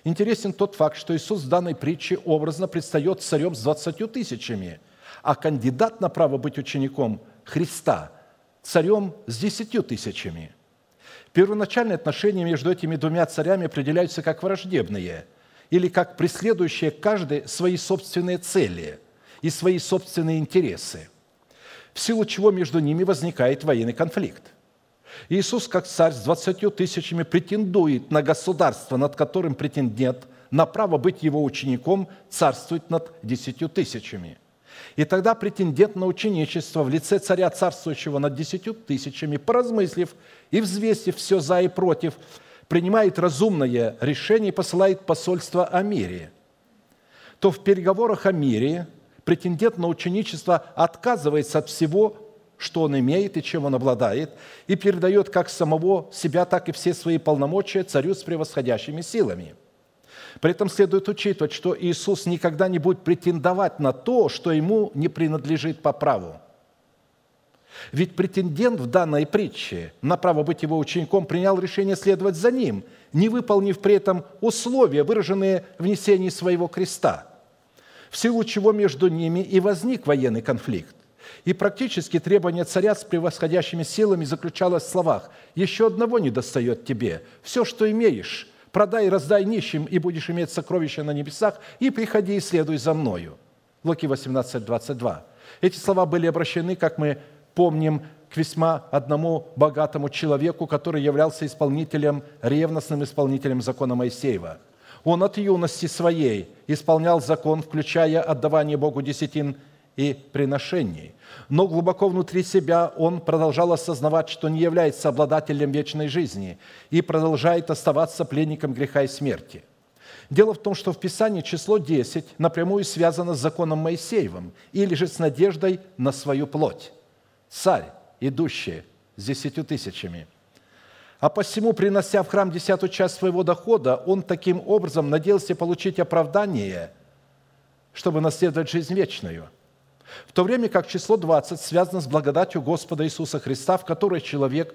Интересен тот факт, что Иисус в данной притче образно предстает царем с двадцатью тысячами, а кандидат на право быть учеником Христа – царем с десятью тысячами. Первоначальные отношения между этими двумя царями определяются как враждебные или как преследующие каждый свои собственные цели и свои собственные интересы. в силу чего между ними возникает военный конфликт. Иисус, как царь с двадцатью тысячами, претендует на государство, над которым претендент на право быть его учеником, царствует над десятью тысячами. И тогда претендент на ученичество в лице царя, царствующего над десятью тысячами, поразмыслив и взвесив все за и против, принимает разумное решение и посылает посольство о мире, то в переговорах о мире претендент на ученичество отказывается от всего, что он имеет и чем он обладает, и передает как самого себя, так и все свои полномочия царю с превосходящими силами. При этом следует учитывать, что Иисус никогда не будет претендовать на то, что ему не принадлежит по праву. Ведь претендент в данной притче на право быть его учеником принял решение следовать за ним, не выполнив при этом условия, выраженные в несении своего креста, в силу чего между ними и возник военный конфликт. И практически требование царя с превосходящими силами заключалось в словах «Еще одного не достает тебе. Все, что имеешь, продай раздай нищим, и будешь иметь сокровища на небесах, и приходи и следуй за мною». Луки 18, 22. Эти слова были обращены, как мы помним, к весьма одному богатому человеку, который являлся исполнителем, ревностным исполнителем закона Моисеева. Он от юности своей исполнял закон, включая отдавание Богу десятин и приношений. Но глубоко внутри себя он продолжал осознавать, что не является обладателем вечной жизни и продолжает оставаться пленником греха и смерти. Дело в том, что в Писании число 10 напрямую связано с законом Моисеевым или же с надеждой на свою плоть. Царь, идущий с десятью тысячами. А посему, принося в храм десятую часть своего дохода, он таким образом надеялся получить оправдание, чтобы наследовать жизнь вечную – в то время как число 20 связано с благодатью Господа Иисуса Христа, в которой человек,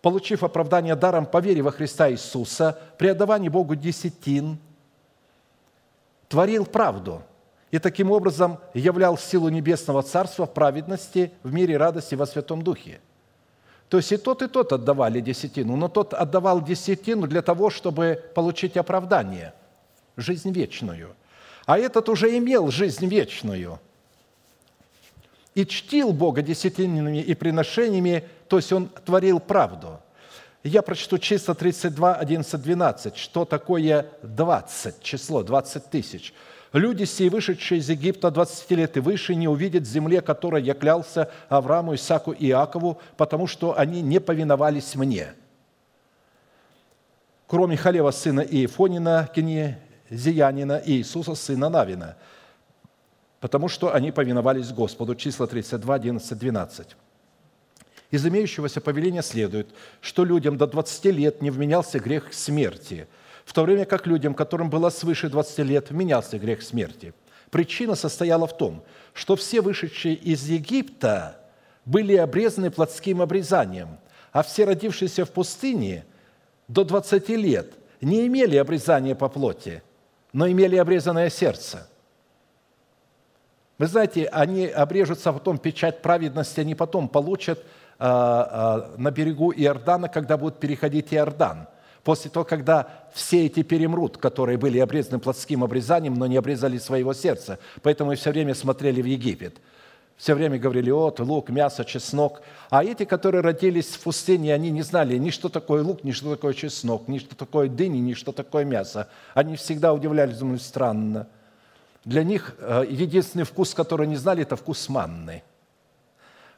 получив оправдание даром по вере во Христа Иисуса, при отдавании Богу десятин, творил правду и таким образом являл силу Небесного Царства в праведности, в мире радости во Святом Духе. То есть и тот, и тот отдавали десятину, но тот отдавал десятину для того, чтобы получить оправдание, жизнь вечную. А этот уже имел жизнь вечную – и чтил Бога десятинными и приношениями, то есть он творил правду. Я прочту чисто 32, 11, 12. Что такое 20, число, 20 тысяч? «Люди сей, вышедшие из Египта 20 лет и выше, не увидят земле, которой я клялся Аврааму, Исаку и Иакову, потому что они не повиновались мне». Кроме Халева, сына Иефонина, Кинезиянина и Иисуса, сына Навина – потому что они повиновались Господу. Числа 32, 11, 12. Из имеющегося повеления следует, что людям до 20 лет не вменялся грех смерти, в то время как людям, которым было свыше 20 лет, вменялся грех смерти. Причина состояла в том, что все вышедшие из Египта были обрезаны плотским обрезанием, а все родившиеся в пустыне до 20 лет не имели обрезания по плоти, но имели обрезанное сердце – вы знаете, они обрежутся, потом печать праведности они потом получат а, а, на берегу Иордана, когда будут переходить Иордан. После того, когда все эти перемрут, которые были обрезаны плотским обрезанием, но не обрезали своего сердца. Поэтому мы все время смотрели в Египет. Все время говорили, вот, лук, мясо, чеснок. А эти, которые родились в пустыне, они не знали ни что такое лук, ни что такое чеснок, ни что такое дыни, ни что такое мясо. Они всегда удивлялись, думали, странно – для них э, единственный вкус, который они знали, это вкус манны.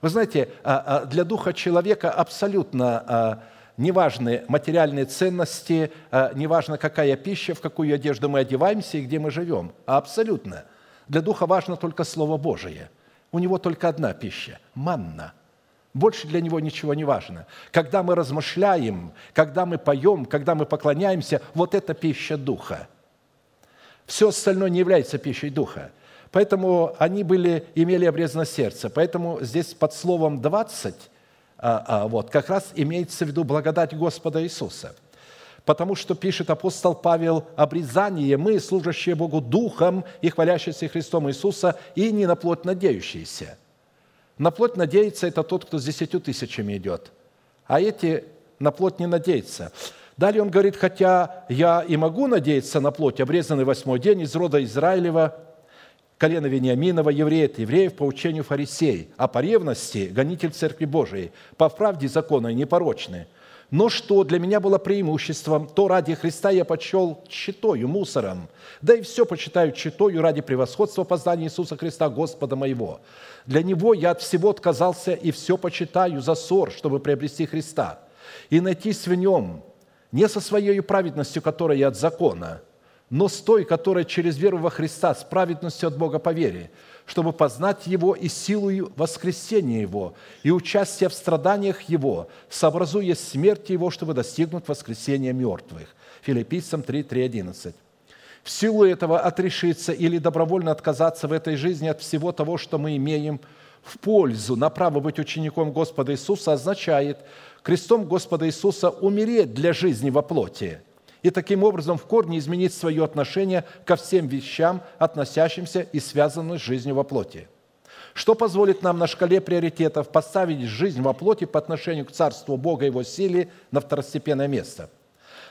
Вы знаете, а, а, для духа человека абсолютно а, неважны материальные ценности, неважно, какая пища, в какую одежду мы одеваемся и где мы живем. Абсолютно. Для духа важно только Слово Божие. У него только одна пища – манна. Больше для него ничего не важно. Когда мы размышляем, когда мы поем, когда мы поклоняемся, вот это пища духа – все остальное не является пищей духа. Поэтому они были, имели обрезано сердце. Поэтому здесь под словом «двадцать» а, а, вот, как раз имеется в виду благодать Господа Иисуса. Потому что, пишет апостол Павел, обрезание мы, служащие Богу Духом и хвалящиеся Христом Иисуса, и не на плоть надеющиеся. На плоть надеется – это тот, кто с десятью тысячами идет, а эти на плоть не надеются. Далее он говорит, хотя я и могу надеяться на плоть, обрезанный восьмой день из рода Израилева, колено Вениаминова, евреи от евреев по учению фарисей, а по ревности – гонитель Церкви Божией, по правде закона непорочны. Но что для меня было преимуществом, то ради Христа я почел читою, мусором, да и все почитаю читою ради превосходства познания Иисуса Христа, Господа моего. Для Него я от всего отказался и все почитаю за ссор, чтобы приобрести Христа, и найтись в Нем, не со своей праведностью, которая от закона, но с той, которая через веру во Христа, с праведностью от Бога по вере, чтобы познать Его и силою воскресения Его, и участие в страданиях Его, сообразуя смерть Его, чтобы достигнуть воскресения мертвых». Филиппийцам 3, 3, 11. В силу этого отрешиться или добровольно отказаться в этой жизни от всего того, что мы имеем в пользу на право быть учеником Господа Иисуса, означает крестом Господа Иисуса умереть для жизни во плоти – и таким образом в корне изменить свое отношение ко всем вещам, относящимся и связанным с жизнью во плоти. Что позволит нам на шкале приоритетов поставить жизнь во плоти по отношению к Царству Бога и Его силе на второстепенное место?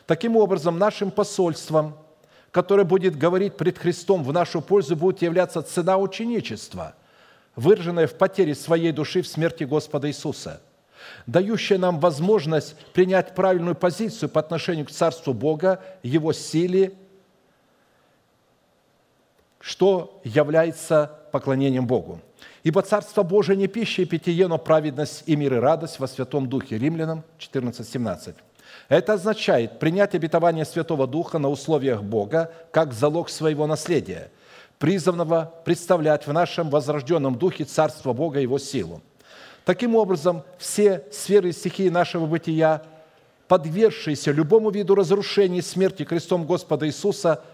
Таким образом, нашим посольством – которое будет говорить пред Христом в нашу пользу, будет являться цена ученичества, выраженная в потере своей души в смерти Господа Иисуса, дающая нам возможность принять правильную позицию по отношению к Царству Бога, Его силе, что является поклонением Богу. Ибо Царство Божие не пища и питье, но праведность и мир и радость во Святом Духе. Римлянам 14, 17. Это означает принять обетование Святого Духа на условиях Бога как залог своего наследия, призванного представлять в нашем возрожденном духе Царство Бога и Его силу. Таким образом, все сферы стихии нашего бытия, подвергшиеся любому виду разрушения и смерти крестом Господа Иисуса –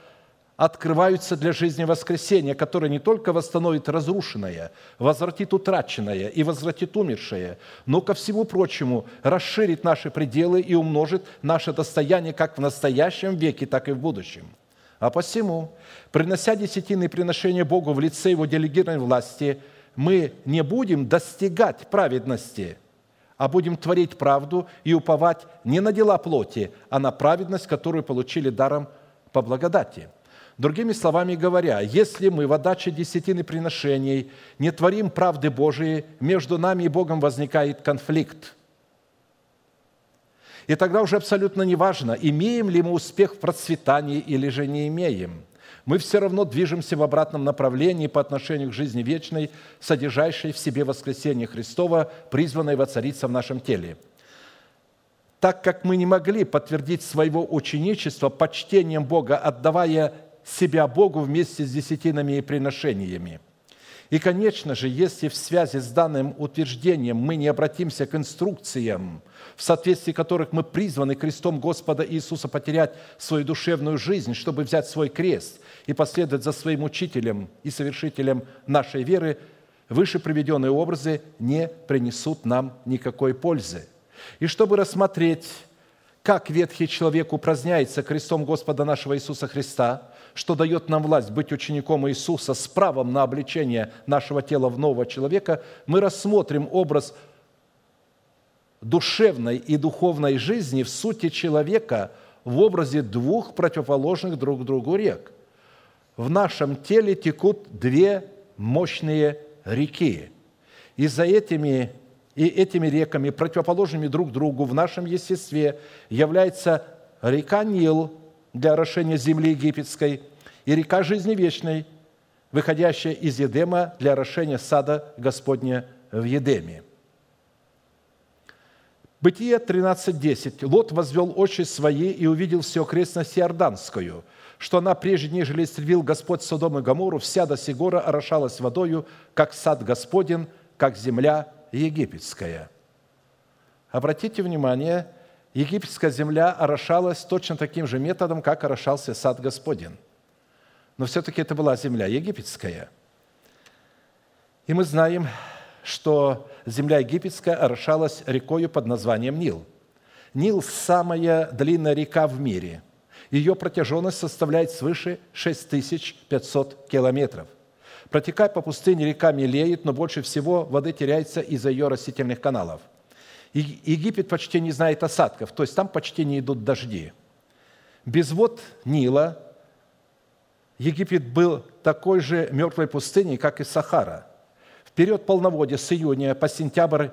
открываются для жизни воскресения, которое не только восстановит разрушенное, возвратит утраченное и возвратит умершее, но, ко всему прочему, расширит наши пределы и умножит наше достояние как в настоящем веке, так и в будущем. А посему, принося десятины приношения Богу в лице Его делегированной власти, мы не будем достигать праведности, а будем творить правду и уповать не на дела плоти, а на праведность, которую получили даром по благодати – Другими словами говоря, если мы в отдаче десятины приношений не творим правды Божией, между нами и Богом возникает конфликт. И тогда уже абсолютно неважно, имеем ли мы успех в процветании или же не имеем. Мы все равно движемся в обратном направлении по отношению к жизни вечной, содержащей в себе воскресение Христова, призванной воцариться в нашем теле. Так как мы не могли подтвердить своего ученичества почтением Бога, отдавая себя Богу вместе с десятинами и приношениями. И, конечно же, если в связи с данным утверждением мы не обратимся к инструкциям, в соответствии которых мы призваны крестом Господа Иисуса потерять свою душевную жизнь, чтобы взять свой крест и последовать за своим учителем и совершителем нашей веры, выше приведенные образы не принесут нам никакой пользы. И чтобы рассмотреть, как ветхий человек упраздняется крестом Господа нашего Иисуса Христа – что дает нам власть быть учеником Иисуса с правом на обличение нашего тела в нового человека, мы рассмотрим образ душевной и духовной жизни в сути человека в образе двух противоположных друг другу рек. В нашем теле текут две мощные реки. И за этими, и этими реками, противоположными друг другу в нашем естестве, является река Нил – для орошения земли египетской, и река жизни вечной, выходящая из Едема для орошения сада Господня в Едеме. Бытие 13.10. Лот возвел очи свои и увидел всю окрестность Иорданскую, что она прежде, нежели истребил Господь Содом и Гамору, вся до Сигора орошалась водою, как сад Господен, как земля египетская. Обратите внимание, египетская земля орошалась точно таким же методом, как орошался сад Господень. Но все-таки это была земля египетская. И мы знаем, что земля египетская орошалась рекою под названием Нил. Нил – самая длинная река в мире. Ее протяженность составляет свыше 6500 километров. Протекая по пустыне, река мелеет, но больше всего воды теряется из-за ее растительных каналов – Египет почти не знает осадков, то есть там почти не идут дожди. Без вод Нила Египет был такой же мертвой пустыней, как и Сахара. Период полноводия с июня по сентябрь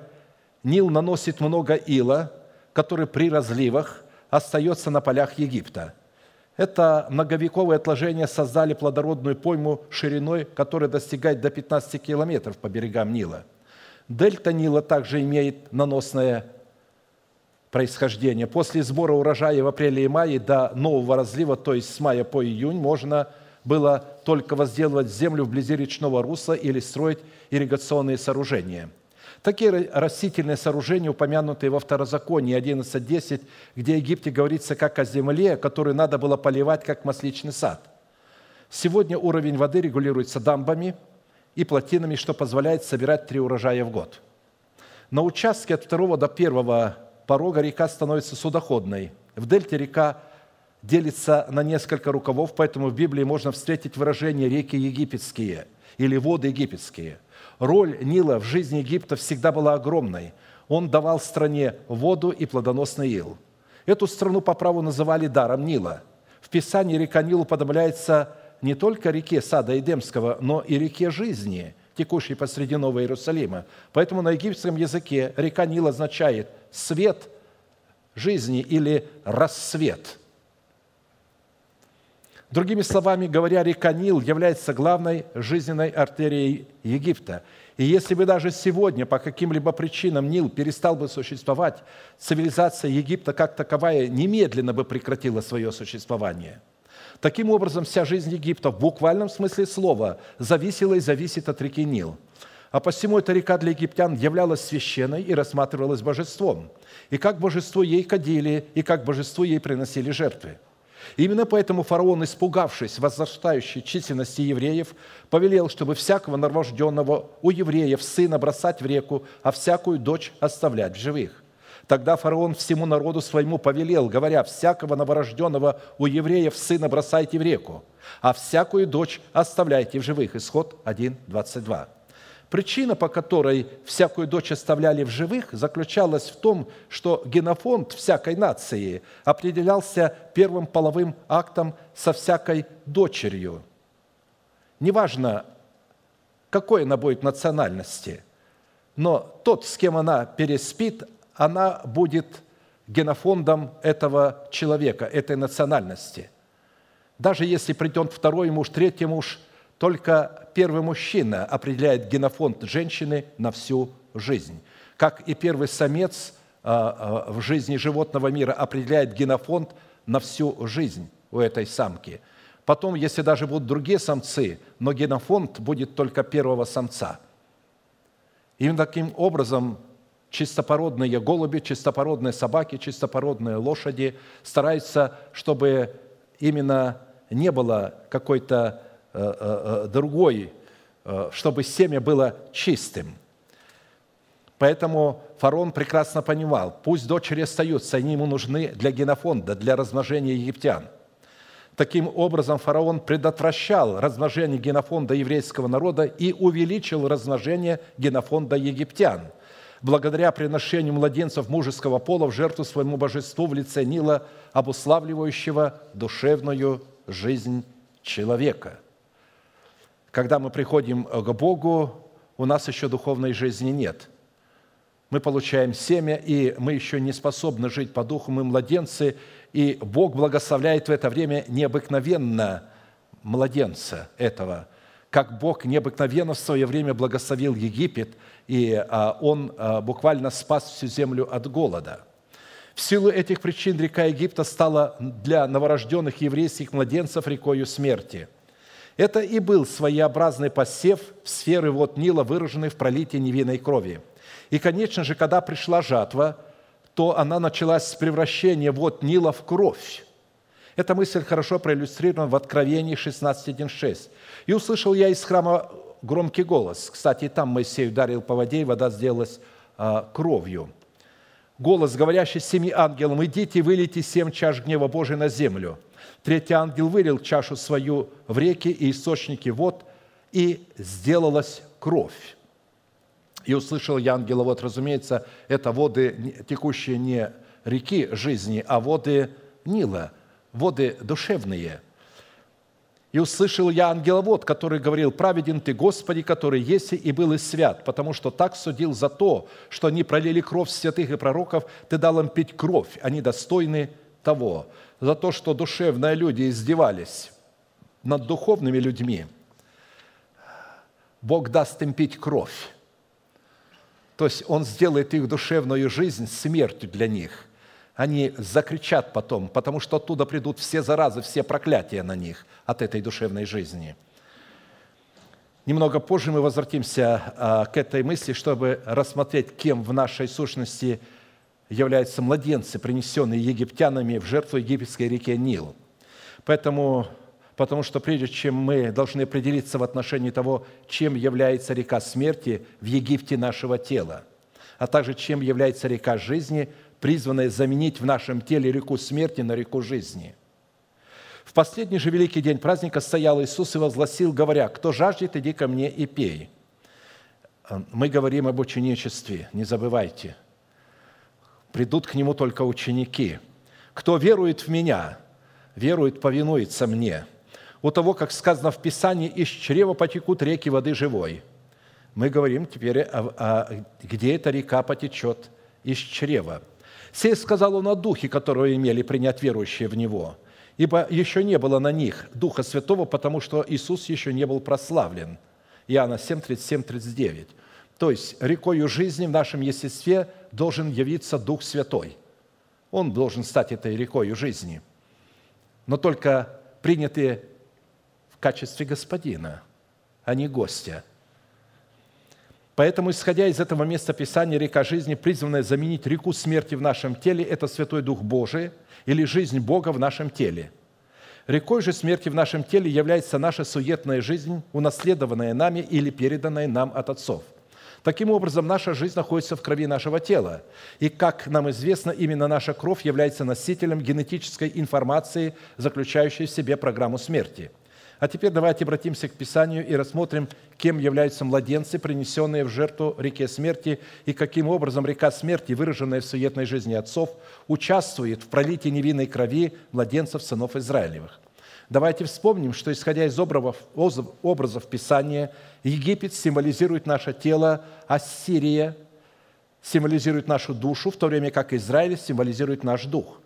Нил наносит много ила, который при разливах остается на полях Египта. Это многовековые отложения создали плодородную пойму шириной, которая достигает до 15 километров по берегам Нила. Дельта Нила также имеет наносное происхождение. После сбора урожая в апреле и мае до нового разлива, то есть с мая по июнь, можно было только возделывать землю вблизи речного русла или строить ирригационные сооружения. Такие растительные сооружения, упомянутые во Второзаконии 11.10, где в Египте говорится как о земле, которую надо было поливать, как масличный сад. Сегодня уровень воды регулируется дамбами и плотинами, что позволяет собирать три урожая в год. На участке от второго до первого порога река становится судоходной. В дельте река делится на несколько рукавов, поэтому в Библии можно встретить выражение «реки египетские» или «воды египетские». Роль Нила в жизни Египта всегда была огромной. Он давал стране воду и плодоносный ил. Эту страну по праву называли даром Нила. В Писании река Нил уподобляется не только реке Сада Эдемского, но и реке жизни, текущей посреди Нового Иерусалима. Поэтому на египетском языке река Нил означает «свет жизни» или «рассвет». Другими словами говоря, река Нил является главной жизненной артерией Египта. И если бы даже сегодня по каким-либо причинам Нил перестал бы существовать, цивилизация Египта как таковая немедленно бы прекратила свое существование. Таким образом, вся жизнь Египта в буквальном смысле слова зависела и зависит от реки Нил. А посему эта река для египтян являлась священной и рассматривалась божеством. И как божество ей кадили, и как божеству ей приносили жертвы – Именно поэтому фараон, испугавшись возрастающей численности евреев, повелел, чтобы всякого новорожденного у евреев сына бросать в реку, а всякую дочь оставлять в живых. Тогда фараон всему народу своему повелел, говоря, всякого новорожденного у евреев сына бросайте в реку, а всякую дочь оставляйте в живых. Исход 1, 22. Причина, по которой всякую дочь оставляли в живых, заключалась в том, что генофонд всякой нации определялся первым половым актом со всякой дочерью. Неважно, какой она будет национальности, но тот, с кем она переспит, она будет генофондом этого человека, этой национальности. Даже если придет второй муж, третий муж – только первый мужчина определяет генофонд женщины на всю жизнь. Как и первый самец а, а, в жизни животного мира определяет генофонд на всю жизнь у этой самки. Потом, если даже будут другие самцы, но генофонд будет только первого самца. Именно таким образом чистопородные голуби, чистопородные собаки, чистопородные лошади стараются, чтобы именно не было какой-то Э, э, э, другой, чтобы семя было чистым. Поэтому фараон прекрасно понимал, пусть дочери остаются, они ему нужны для генофонда, для размножения египтян. Таким образом, фараон предотвращал размножение генофонда еврейского народа и увеличил размножение генофонда египтян, благодаря приношению младенцев мужеского пола в жертву своему божеству в лице Нила, обуславливающего душевную жизнь человека – когда мы приходим к Богу, у нас еще духовной жизни нет. Мы получаем семя, и мы еще не способны жить по духу, мы младенцы, и Бог благословляет в это время необыкновенно младенца этого, как Бог необыкновенно в свое время благословил Египет, и а, Он а, буквально спас всю землю от голода. В силу этих причин река Египта стала для новорожденных еврейских младенцев рекою смерти – это и был своеобразный посев в сферы вод Нила, выраженный в пролитии невинной крови. И, конечно же, когда пришла жатва, то она началась с превращения вод Нила в кровь. Эта мысль хорошо проиллюстрирована в Откровении 16.1.6. «И услышал я из храма громкий голос». Кстати, там Моисей ударил по воде, и вода сделалась а, кровью. Голос, говорящий семи ангелам, «Идите и вылейте семь чаш гнева Божий на землю». Третий ангел вылил чашу свою в реки и источники вод, и сделалась кровь. И услышал я ангела, вот, разумеется, это воды, текущие не реки жизни, а воды Нила, воды душевные. И услышал я ангеловод, который говорил, «Праведен ты, Господи, который есть и был и свят, потому что так судил за то, что они пролили кровь святых и пророков, ты дал им пить кровь, они достойны того». За то, что душевные люди издевались над духовными людьми, Бог даст им пить кровь. То есть Он сделает их душевную жизнь смертью для них – они закричат потом, потому что оттуда придут все заразы, все проклятия на них от этой душевной жизни. Немного позже мы возвратимся а, к этой мысли, чтобы рассмотреть, кем в нашей сущности являются младенцы, принесенные египтянами в жертву египетской реке Нил. Поэтому, потому что прежде чем мы должны определиться в отношении того, чем является река смерти в Египте нашего тела, а также чем является река жизни – призванное заменить в нашем теле реку смерти на реку жизни. В последний же великий день праздника стоял Иисус и возгласил, говоря, «Кто жаждет, иди ко мне и пей». Мы говорим об ученичестве, не забывайте. Придут к Нему только ученики. Кто верует в Меня, верует, повинуется Мне. У того, как сказано в Писании, из чрева потекут реки воды живой. Мы говорим теперь, о, о, где эта река потечет из чрева – Сей сказал он о Духе, которого имели принять верующие в Него, ибо еще не было на них Духа Святого, потому что Иисус еще не был прославлен. Иоанна 7, 37, 39. То есть рекою жизни в нашем естестве должен явиться Дух Святой. Он должен стать этой рекою жизни, но только принятый в качестве господина, а не гостя – Поэтому, исходя из этого места Писания, река жизни, призванная заменить реку смерти в нашем теле, это Святой Дух Божий или жизнь Бога в нашем теле. Рекой же смерти в нашем теле является наша суетная жизнь, унаследованная нами или переданная нам от отцов. Таким образом, наша жизнь находится в крови нашего тела. И, как нам известно, именно наша кровь является носителем генетической информации, заключающей в себе программу смерти – а теперь давайте обратимся к Писанию и рассмотрим, кем являются младенцы, принесенные в жертву реке смерти, и каким образом река смерти, выраженная в суетной жизни отцов, участвует в пролитии невинной крови младенцев сынов Израилевых. Давайте вспомним, что, исходя из образов, образов Писания, Египет символизирует наше тело, а Сирия символизирует нашу душу, в то время как Израиль символизирует наш дух.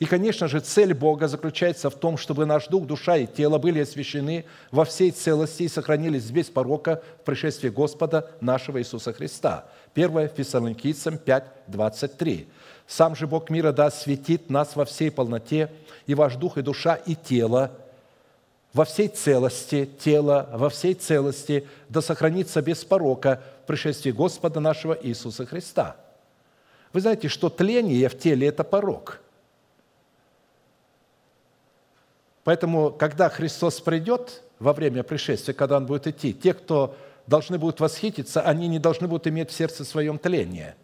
И, конечно же, цель Бога заключается в том, чтобы наш дух, душа и тело были освящены во всей целости и сохранились без порока в пришествии Господа нашего Иисуса Христа. 1 Фессалоникийцам 5, 23. «Сам же Бог мира да осветит нас во всей полноте, и ваш дух, и душа, и тело, во всей целости, тело во всей целости, да сохранится без порока в пришествии Господа нашего Иисуса Христа». Вы знаете, что тление в теле – это порок – Поэтому, когда Христос придет во время пришествия, когда Он будет идти, те, кто должны будут восхититься, они не должны будут иметь в сердце своем тление.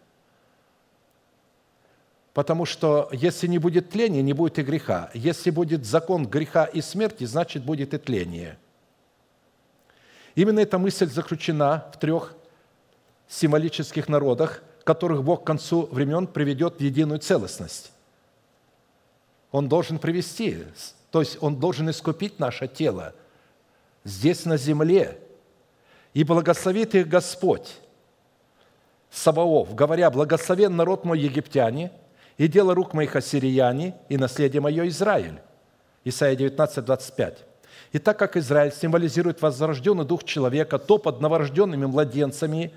Потому что если не будет тления, не будет и греха. Если будет закон греха и смерти, значит будет и тление. Именно эта мысль заключена в трех символических народах, которых Бог к концу времен приведет в единую целостность. Он должен привести то есть Он должен искупить наше тело здесь на земле. И благословит их Господь, Саваоф, говоря, «Благословен народ мой египтяне, и дело рук моих ассирияне, и наследие мое Израиль». Исайя 19, 25. И так как Израиль символизирует возрожденный дух человека, то под новорожденными младенцами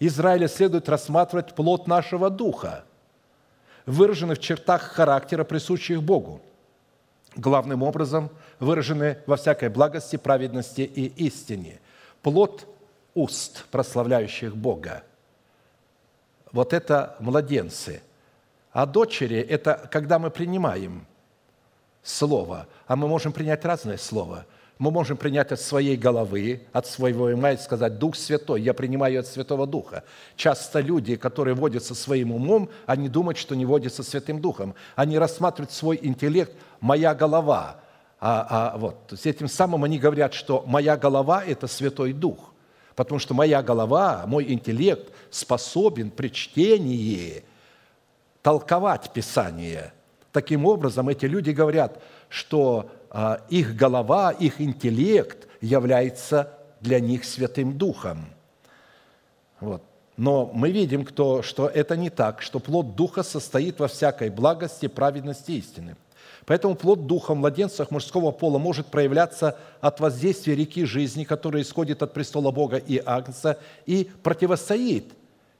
Израиля следует рассматривать плод нашего духа, выраженный в чертах характера, присущих Богу – главным образом выражены во всякой благости, праведности и истине. Плод уст, прославляющих Бога. Вот это младенцы. А дочери – это когда мы принимаем слово. А мы можем принять разное слово – мы можем принять от своей головы, от своего ума и сказать, Дух Святой, я принимаю от Святого Духа. Часто люди, которые водятся своим умом, они думают, что не водятся Святым Духом. Они рассматривают свой интеллект «моя голова». А, а, вот, есть этим самым они говорят, что «моя голова – это Святой Дух». Потому что моя голова, мой интеллект способен при чтении толковать Писание. Таким образом, эти люди говорят, что а, их голова, их интеллект является для них Святым Духом. Вот. Но мы видим, кто, что это не так, что плод Духа состоит во всякой благости, праведности истины. Поэтому плод Духа в младенцах мужского пола может проявляться от воздействия реки жизни, которая исходит от престола Бога и Агнца, и противостоит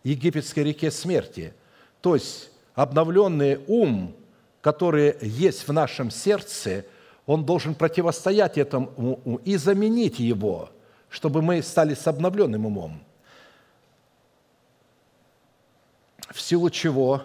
египетской реке смерти. То есть обновленный ум, который есть в нашем сердце, он должен противостоять этому и заменить его, чтобы мы стали с обновленным умом. в силу чего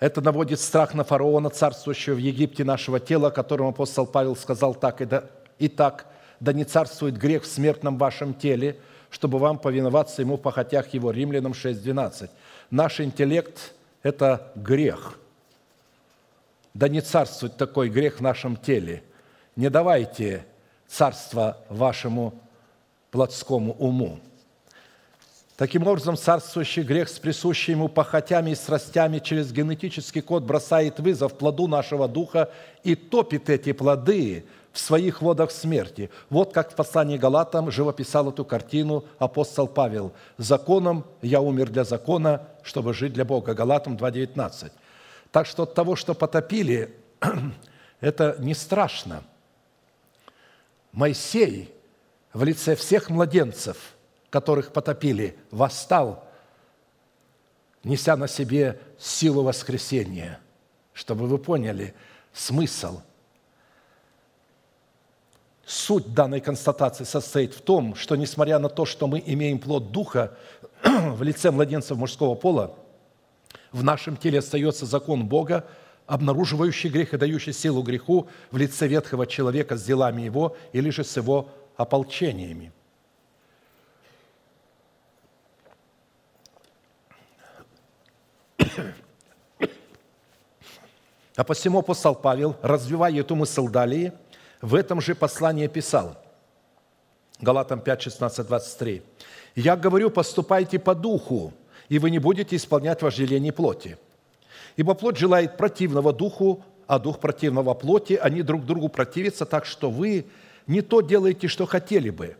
это наводит страх на фараона, царствующего в Египте нашего тела, которому апостол Павел сказал так и, да, и так, да не царствует грех в смертном вашем теле, чтобы вам повиноваться ему в похотях его. Римлянам 6.12. Наш интеллект – это грех. Да не царствует такой грех в нашем теле. Не давайте царство вашему плотскому уму. Таким образом, царствующий грех с присущими ему похотями и страстями через генетический код бросает вызов плоду нашего духа и топит эти плоды своих водах смерти. Вот как в послании Галатам живописал эту картину апостол Павел. «Законом я умер для закона, чтобы жить для Бога». Галатам 2.19. Так что от того, что потопили, это не страшно. Моисей в лице всех младенцев – которых потопили, восстал, неся на себе силу воскресения, чтобы вы поняли смысл. Суть данной констатации состоит в том, что несмотря на то, что мы имеем плод Духа в лице младенцев мужского пола, в нашем теле остается закон Бога, обнаруживающий грех и дающий силу греху в лице ветхого человека с делами его или же с его ополчениями – А посему апостол Павел, развивая эту мысль далее, в этом же послании писал, Галатам 5, 16, 23, «Я говорю, поступайте по духу, и вы не будете исполнять вожделение плоти. Ибо плоть желает противного духу, а дух противного плоти, они друг другу противятся, так что вы не то делаете, что хотели бы.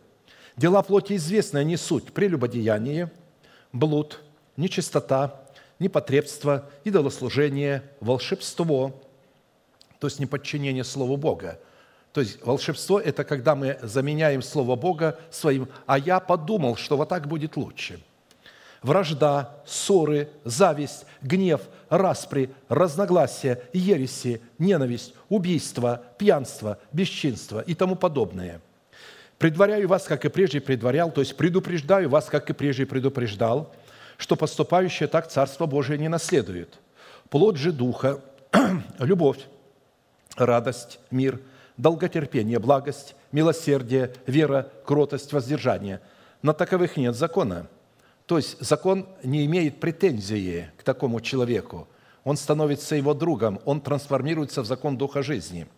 Дела плоти известны, они суть – прелюбодеяние, блуд, нечистота, непотребство, идолослужение, волшебство, то есть неподчинение Слову Бога. То есть волшебство – это когда мы заменяем Слово Бога своим «а я подумал, что вот так будет лучше». Вражда, ссоры, зависть, гнев, распри, разногласия, ереси, ненависть, убийство, пьянство, бесчинство и тому подобное. Предваряю вас, как и прежде предварял, то есть предупреждаю вас, как и прежде предупреждал – что поступающие так Царство Божие не наследует. Плод же Духа – любовь, радость, мир, долготерпение, благость, милосердие, вера, кротость, воздержание. На таковых нет закона. То есть закон не имеет претензии к такому человеку. Он становится его другом, он трансформируется в закон Духа жизни –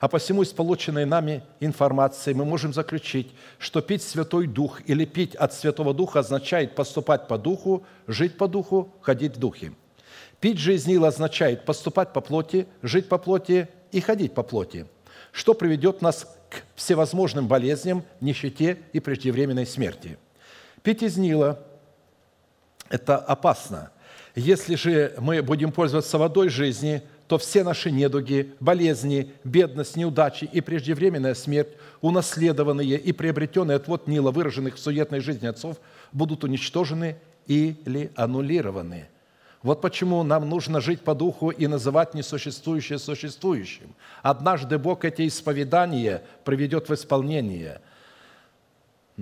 а посему из полученной нами информации мы можем заключить, что пить Святой Дух или пить от Святого Духа означает поступать по Духу, жить по Духу, ходить в Духе. Пить же из означает поступать по плоти, жить по плоти и ходить по плоти, что приведет нас к всевозможным болезням, нищете и преждевременной смерти. Пить из Нила – это опасно. Если же мы будем пользоваться водой жизни – то все наши недуги, болезни, бедность, неудачи и преждевременная смерть, унаследованные и приобретенные от вот Нила, выраженных в суетной жизни отцов, будут уничтожены или аннулированы. Вот почему нам нужно жить по духу и называть несуществующее существующим. Однажды Бог эти исповедания приведет в исполнение.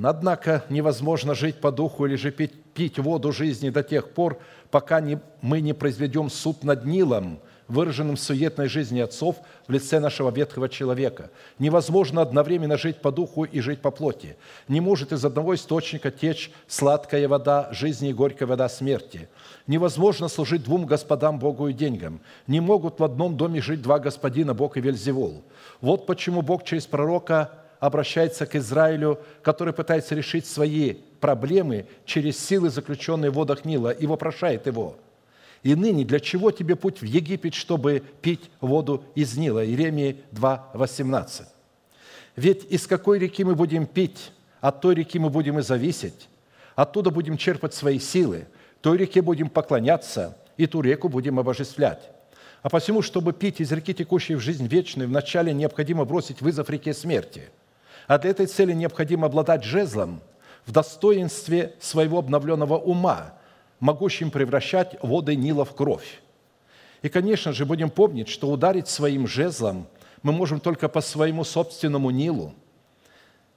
Однако невозможно жить по духу или же пить, пить воду жизни до тех пор, пока не, мы не произведем суд над Нилом – выраженным в суетной жизни отцов в лице нашего ветхого человека. Невозможно одновременно жить по духу и жить по плоти. Не может из одного источника течь сладкая вода жизни и горькая вода смерти. Невозможно служить двум господам, Богу и деньгам. Не могут в одном доме жить два господина, Бог и Вельзевул. Вот почему Бог через пророка обращается к Израилю, который пытается решить свои проблемы через силы, заключенные в водах Нила, и вопрошает его – И ныне для чего тебе путь в Египет, чтобы пить воду из Нила? Иеремии 2, 18. Ведь из какой реки мы будем пить, от той реки мы будем и зависеть. Оттуда будем черпать свои силы, той реке будем поклоняться, и ту реку будем обожествлять. А посему, чтобы пить из реки, текущей в жизнь вечную, вначале необходимо бросить вызов реке смерти. А для этой цели необходимо обладать жезлом в достоинстве своего обновленного ума, могущим превращать воды Нила в кровь. И, конечно же, будем помнить, что ударить своим жезлом мы можем только по своему собственному Нилу.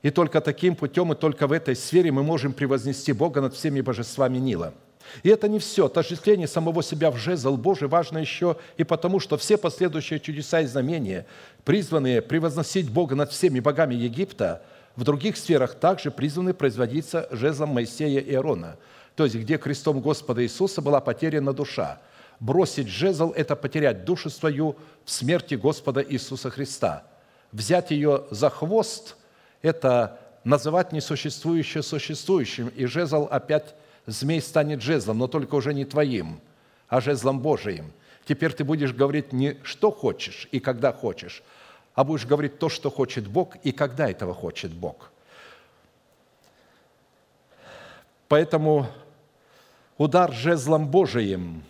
И только таким путем, и только в этой сфере мы можем превознести Бога над всеми божествами Нила – и это не все. Отождествление самого себя в жезл Божий важно еще и потому, что все последующие чудеса и знамения, призванные превозносить Бога над всеми богами Египта, в других сферах также призваны производиться жезлом Моисея и Аарона, то есть где крестом Господа Иисуса была потеряна душа. Бросить жезл – это потерять душу свою в смерти Господа Иисуса Христа. Взять ее за хвост – это называть несуществующее существующим, и жезл опять змей станет жезлом, но только уже не твоим, а жезлом Божиим. Теперь ты будешь говорить не что хочешь и когда хочешь, а будешь говорить то, что хочет Бог и когда этого хочет Бог. Поэтому удар жезлом Божиим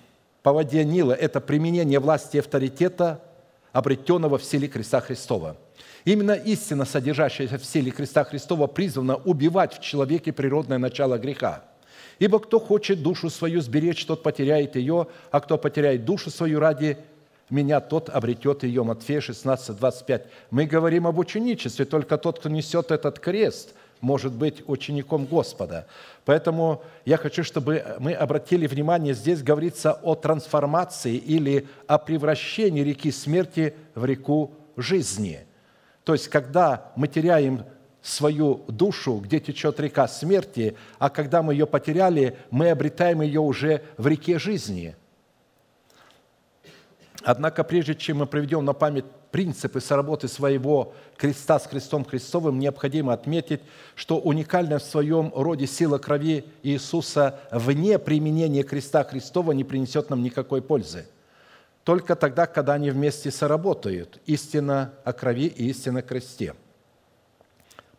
по воде Нила – это применение власти и авторитета, обретенного в силе креста Христова. Именно истина, содержащаяся в силе креста Христова, призвана убивать в человеке природное начало греха – Ибо кто хочет душу свою сберечь, тот потеряет ее, а кто потеряет душу свою ради меня, тот обретет ее». Матфея 16, 25. Мы говорим об ученичестве, только тот, кто несет этот крест, может быть учеником Господа. Поэтому я хочу, чтобы мы обратили внимание, здесь говорится о трансформации или о превращении реки смерти в реку жизни. То есть, когда мы теряем свою душу, где течет река смерти, а когда мы ее потеряли, мы обретаем ее уже в реке жизни. Однако, прежде чем мы проведем на память принципы соработы своего креста с крестом Христовым, необходимо отметить, что уникальная в своем роде сила крови Иисуса вне применения креста Христова не принесет нам никакой пользы. Только тогда, когда они вместе соработают. Истина о крови и истина о кресте –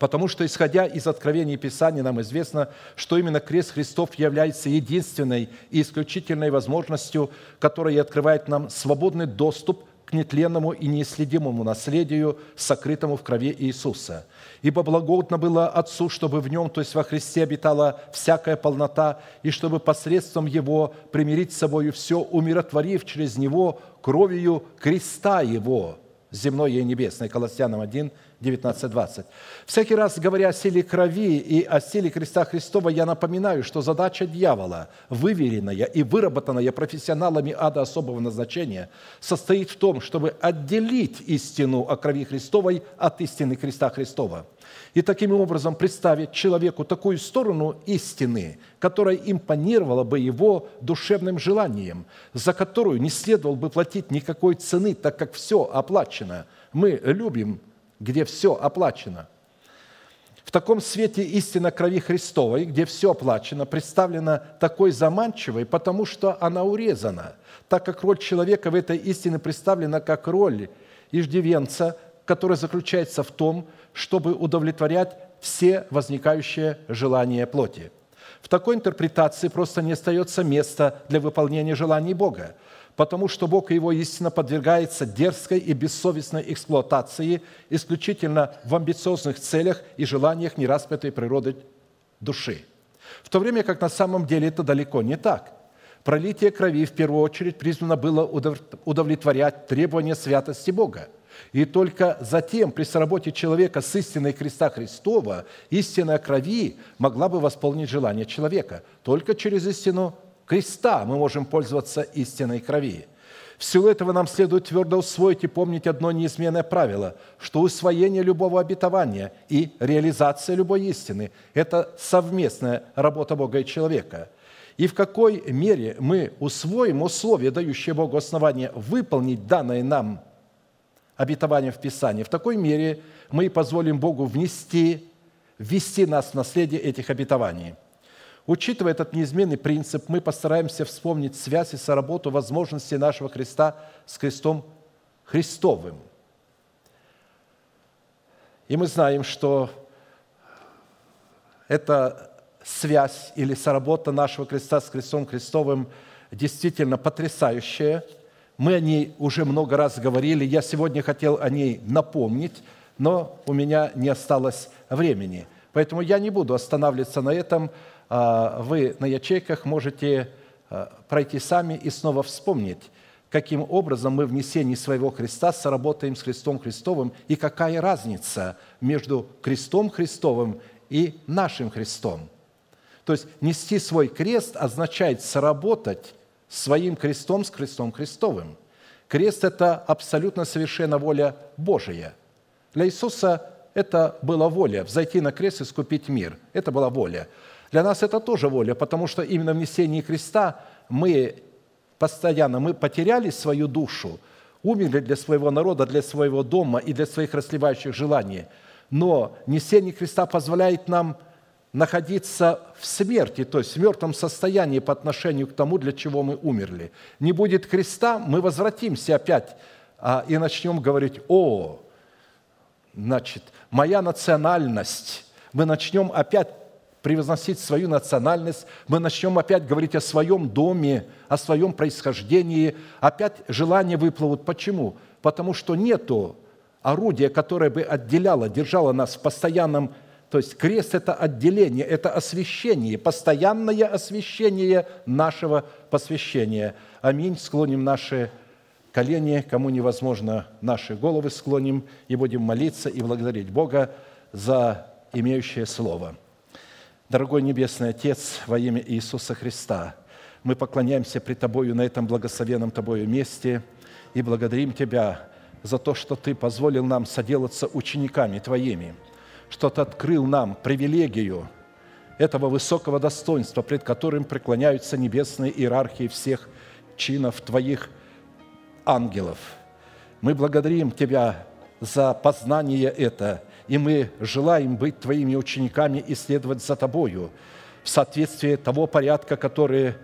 Потому что, исходя из откровений Писания, нам известно, что именно крест Христов является единственной и исключительной возможностью, которая открывает нам свободный доступ к нетленному и неисследимому наследию, сокрытому в крови Иисуса. Ибо благодно было Отцу, чтобы в Нем, то есть во Христе, обитала всякая полнота, и чтобы посредством Его примирить с собою все, умиротворив через Него кровью креста Его, земной и небесной. Колоссянам 1, 19-20. Всякий раз, говоря о силе крови и о силе креста Христова, я напоминаю, что задача дьявола, выверенная и выработанная профессионалами ада особого назначения, состоит в том, чтобы отделить истину о крови Христовой от истины креста Христова. И таким образом представить человеку такую сторону истины, которая импонировала бы его душевным желанием, за которую не следовало бы платить никакой цены, так как все оплачено. Мы любим где все оплачено. В таком свете истина крови Христовой, где все оплачено, представлена такой заманчивой, потому что она урезана, так как роль человека в этой истине представлена как роль иждивенца, которая заключается в том, чтобы удовлетворять все возникающие желания плоти. В такой интерпретации просто не остается места для выполнения желаний Бога потому что Бог и Его истина подвергается дерзкой и бессовестной эксплуатации исключительно в амбициозных целях и желаниях нераспятой природы души. В то время как на самом деле это далеко не так. Пролитие крови в первую очередь призвано было удовлетворять требования святости Бога. И только затем, при сработе человека с истиной креста Христова, истина крови могла бы восполнить желание человека. Только через истину креста мы можем пользоваться истинной крови. В силу этого нам следует твердо усвоить и помнить одно неизменное правило, что усвоение любого обетования и реализация любой истины – это совместная работа Бога и человека. И в какой мере мы усвоим условия, дающие Богу основание выполнить данное нам обетование в Писании, в такой мере мы и позволим Богу внести, ввести нас в наследие этих обетований – Учитывая этот неизменный принцип, мы постараемся вспомнить связь и соработу возможностей нашего Христа с крестом Христовым. И мы знаем, что эта связь или соработа нашего креста с крестом Христовым действительно потрясающая. Мы о ней уже много раз говорили. Я сегодня хотел о ней напомнить, но у меня не осталось времени. Поэтому я не буду останавливаться на этом. А, вы на ячейках можете а, пройти сами и снова вспомнить, каким образом мы в несении своего креста сработаем с Христом Христовым и какая разница между крестом Христовым и нашим Христом. То есть нести свой крест означает сработать своим крестом с крестом Христовым. Крест – это абсолютно совершенно воля Божия. Для Иисуса это была воля – взойти на крест и скупить мир. Это была воля. Для нас это тоже воля, потому что именно в несении креста мы постоянно, мы потеряли свою душу, умерли для своего народа, для своего дома и для своих расливающих желаний – но несение креста позволяет нам находиться в смерти, то есть в мертвом состоянии по отношению к тому, для чего мы умерли. Не будет креста, мы возвратимся опять а, и начнем говорить, о, значит, моя национальность. Мы начнем опять превозносить свою национальность, мы начнем опять говорить о своем доме, о своем происхождении, опять желания выплывут. Почему? Потому что нету орудие, которое бы отделяло, держало нас в постоянном... То есть крест – это отделение, это освящение, постоянное освящение нашего посвящения. Аминь. Склоним наши колени, кому невозможно, наши головы склоним и будем молиться и благодарить Бога за имеющее слово. Дорогой Небесный Отец, во имя Иисуса Христа, мы поклоняемся пред Тобою на этом благословенном Тобою месте и благодарим Тебя за то, что Ты позволил нам соделаться учениками Твоими, что Ты открыл нам привилегию этого высокого достоинства, пред которым преклоняются небесные иерархии всех чинов Твоих ангелов. Мы благодарим Тебя за познание это, и мы желаем быть Твоими учениками и следовать за Тобою в соответствии того порядка, который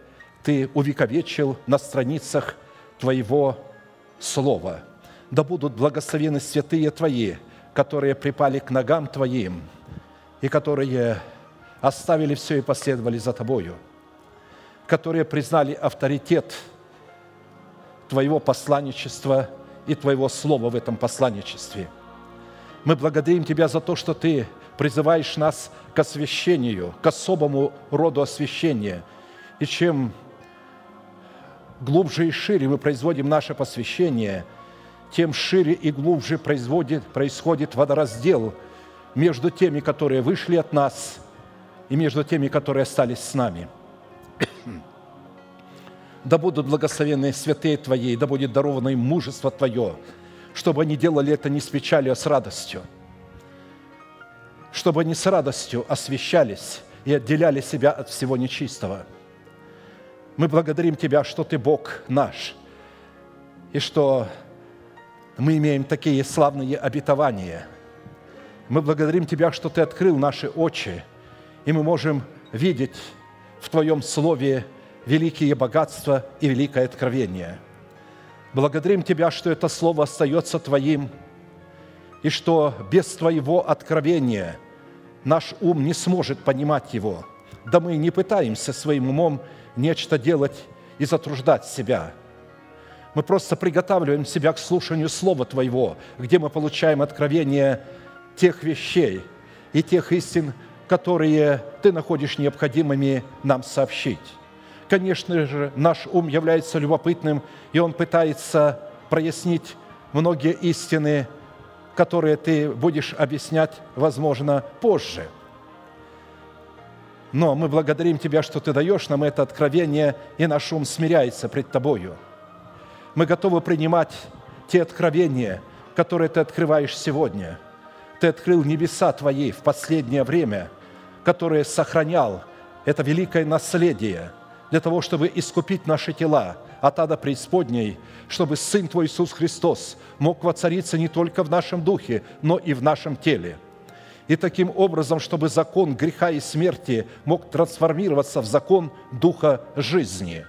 Ты увековечил на страницах Твоего Слова – да будут благословены святые Твои, которые припали к ногам Твоим и которые оставили все и последовали за Тобою, которые признали авторитет Твоего посланничества и Твоего слова в этом посланничестве. Мы благодарим Тебя за то, что Ты призываешь нас к освящению, к особому роду освящения. И чем глубже и шире мы производим наше посвящение – тем шире и глубже производит, происходит водораздел между теми, которые вышли от нас, и между теми, которые остались с нами. Да будут благословенные святые Твои, да будет даровано им мужество Твое, чтобы они делали это не с печалью, а с радостью, чтобы они с радостью освящались и отделяли себя от всего нечистого. Мы благодарим Тебя, что Ты Бог наш, и что мы имеем такие славные обетования. Мы благодарим Тебя, что Ты открыл наши очи, и мы можем видеть в Твоем Слове великие богатства и великое откровение. Благодарим Тебя, что это Слово остается Твоим, и что без Твоего откровения наш ум не сможет понимать его. Да мы не пытаемся своим умом нечто делать и затруждать себя – мы просто приготавливаем себя к слушанию Слова Твоего, где мы получаем откровение тех вещей и тех истин, которые Ты находишь необходимыми нам сообщить. Конечно же, наш ум является любопытным, и он пытается прояснить многие истины, которые ты будешь объяснять, возможно, позже. Но мы благодарим Тебя, что Ты даешь нам это откровение, и наш ум смиряется пред Тобою – мы готовы принимать те откровения, которые Ты открываешь сегодня. Ты открыл небеса Твои в последнее время, которые сохранял это великое наследие для того, чтобы искупить наши тела от ада преисподней, чтобы Сын Твой Иисус Христос мог воцариться не только в нашем духе, но и в нашем теле. и таким образом, чтобы закон греха и смерти мог трансформироваться в закон Духа жизни.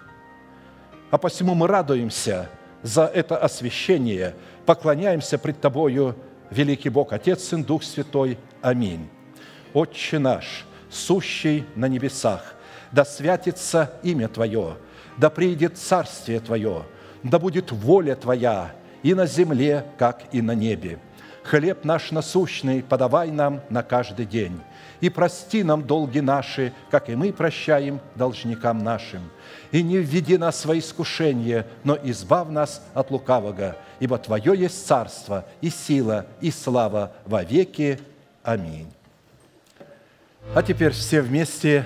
А посему мы радуемся за это освящение, поклоняемся пред Тобою, великий Бог, Отец, Сын, Дух Святой. Аминь. Отче наш, сущий на небесах, да святится имя Твое, да приидет Царствие Твое, да будет воля Твоя и на земле, как и на небе. Хлеб наш насущный подавай нам на каждый день, и прости нам долги наши, как и мы прощаем должникам нашим. И не введи нас во искушение, но избав нас от лукавого, ибо Твое есть царство, и сила, и слава во веки. Аминь. А теперь все вместе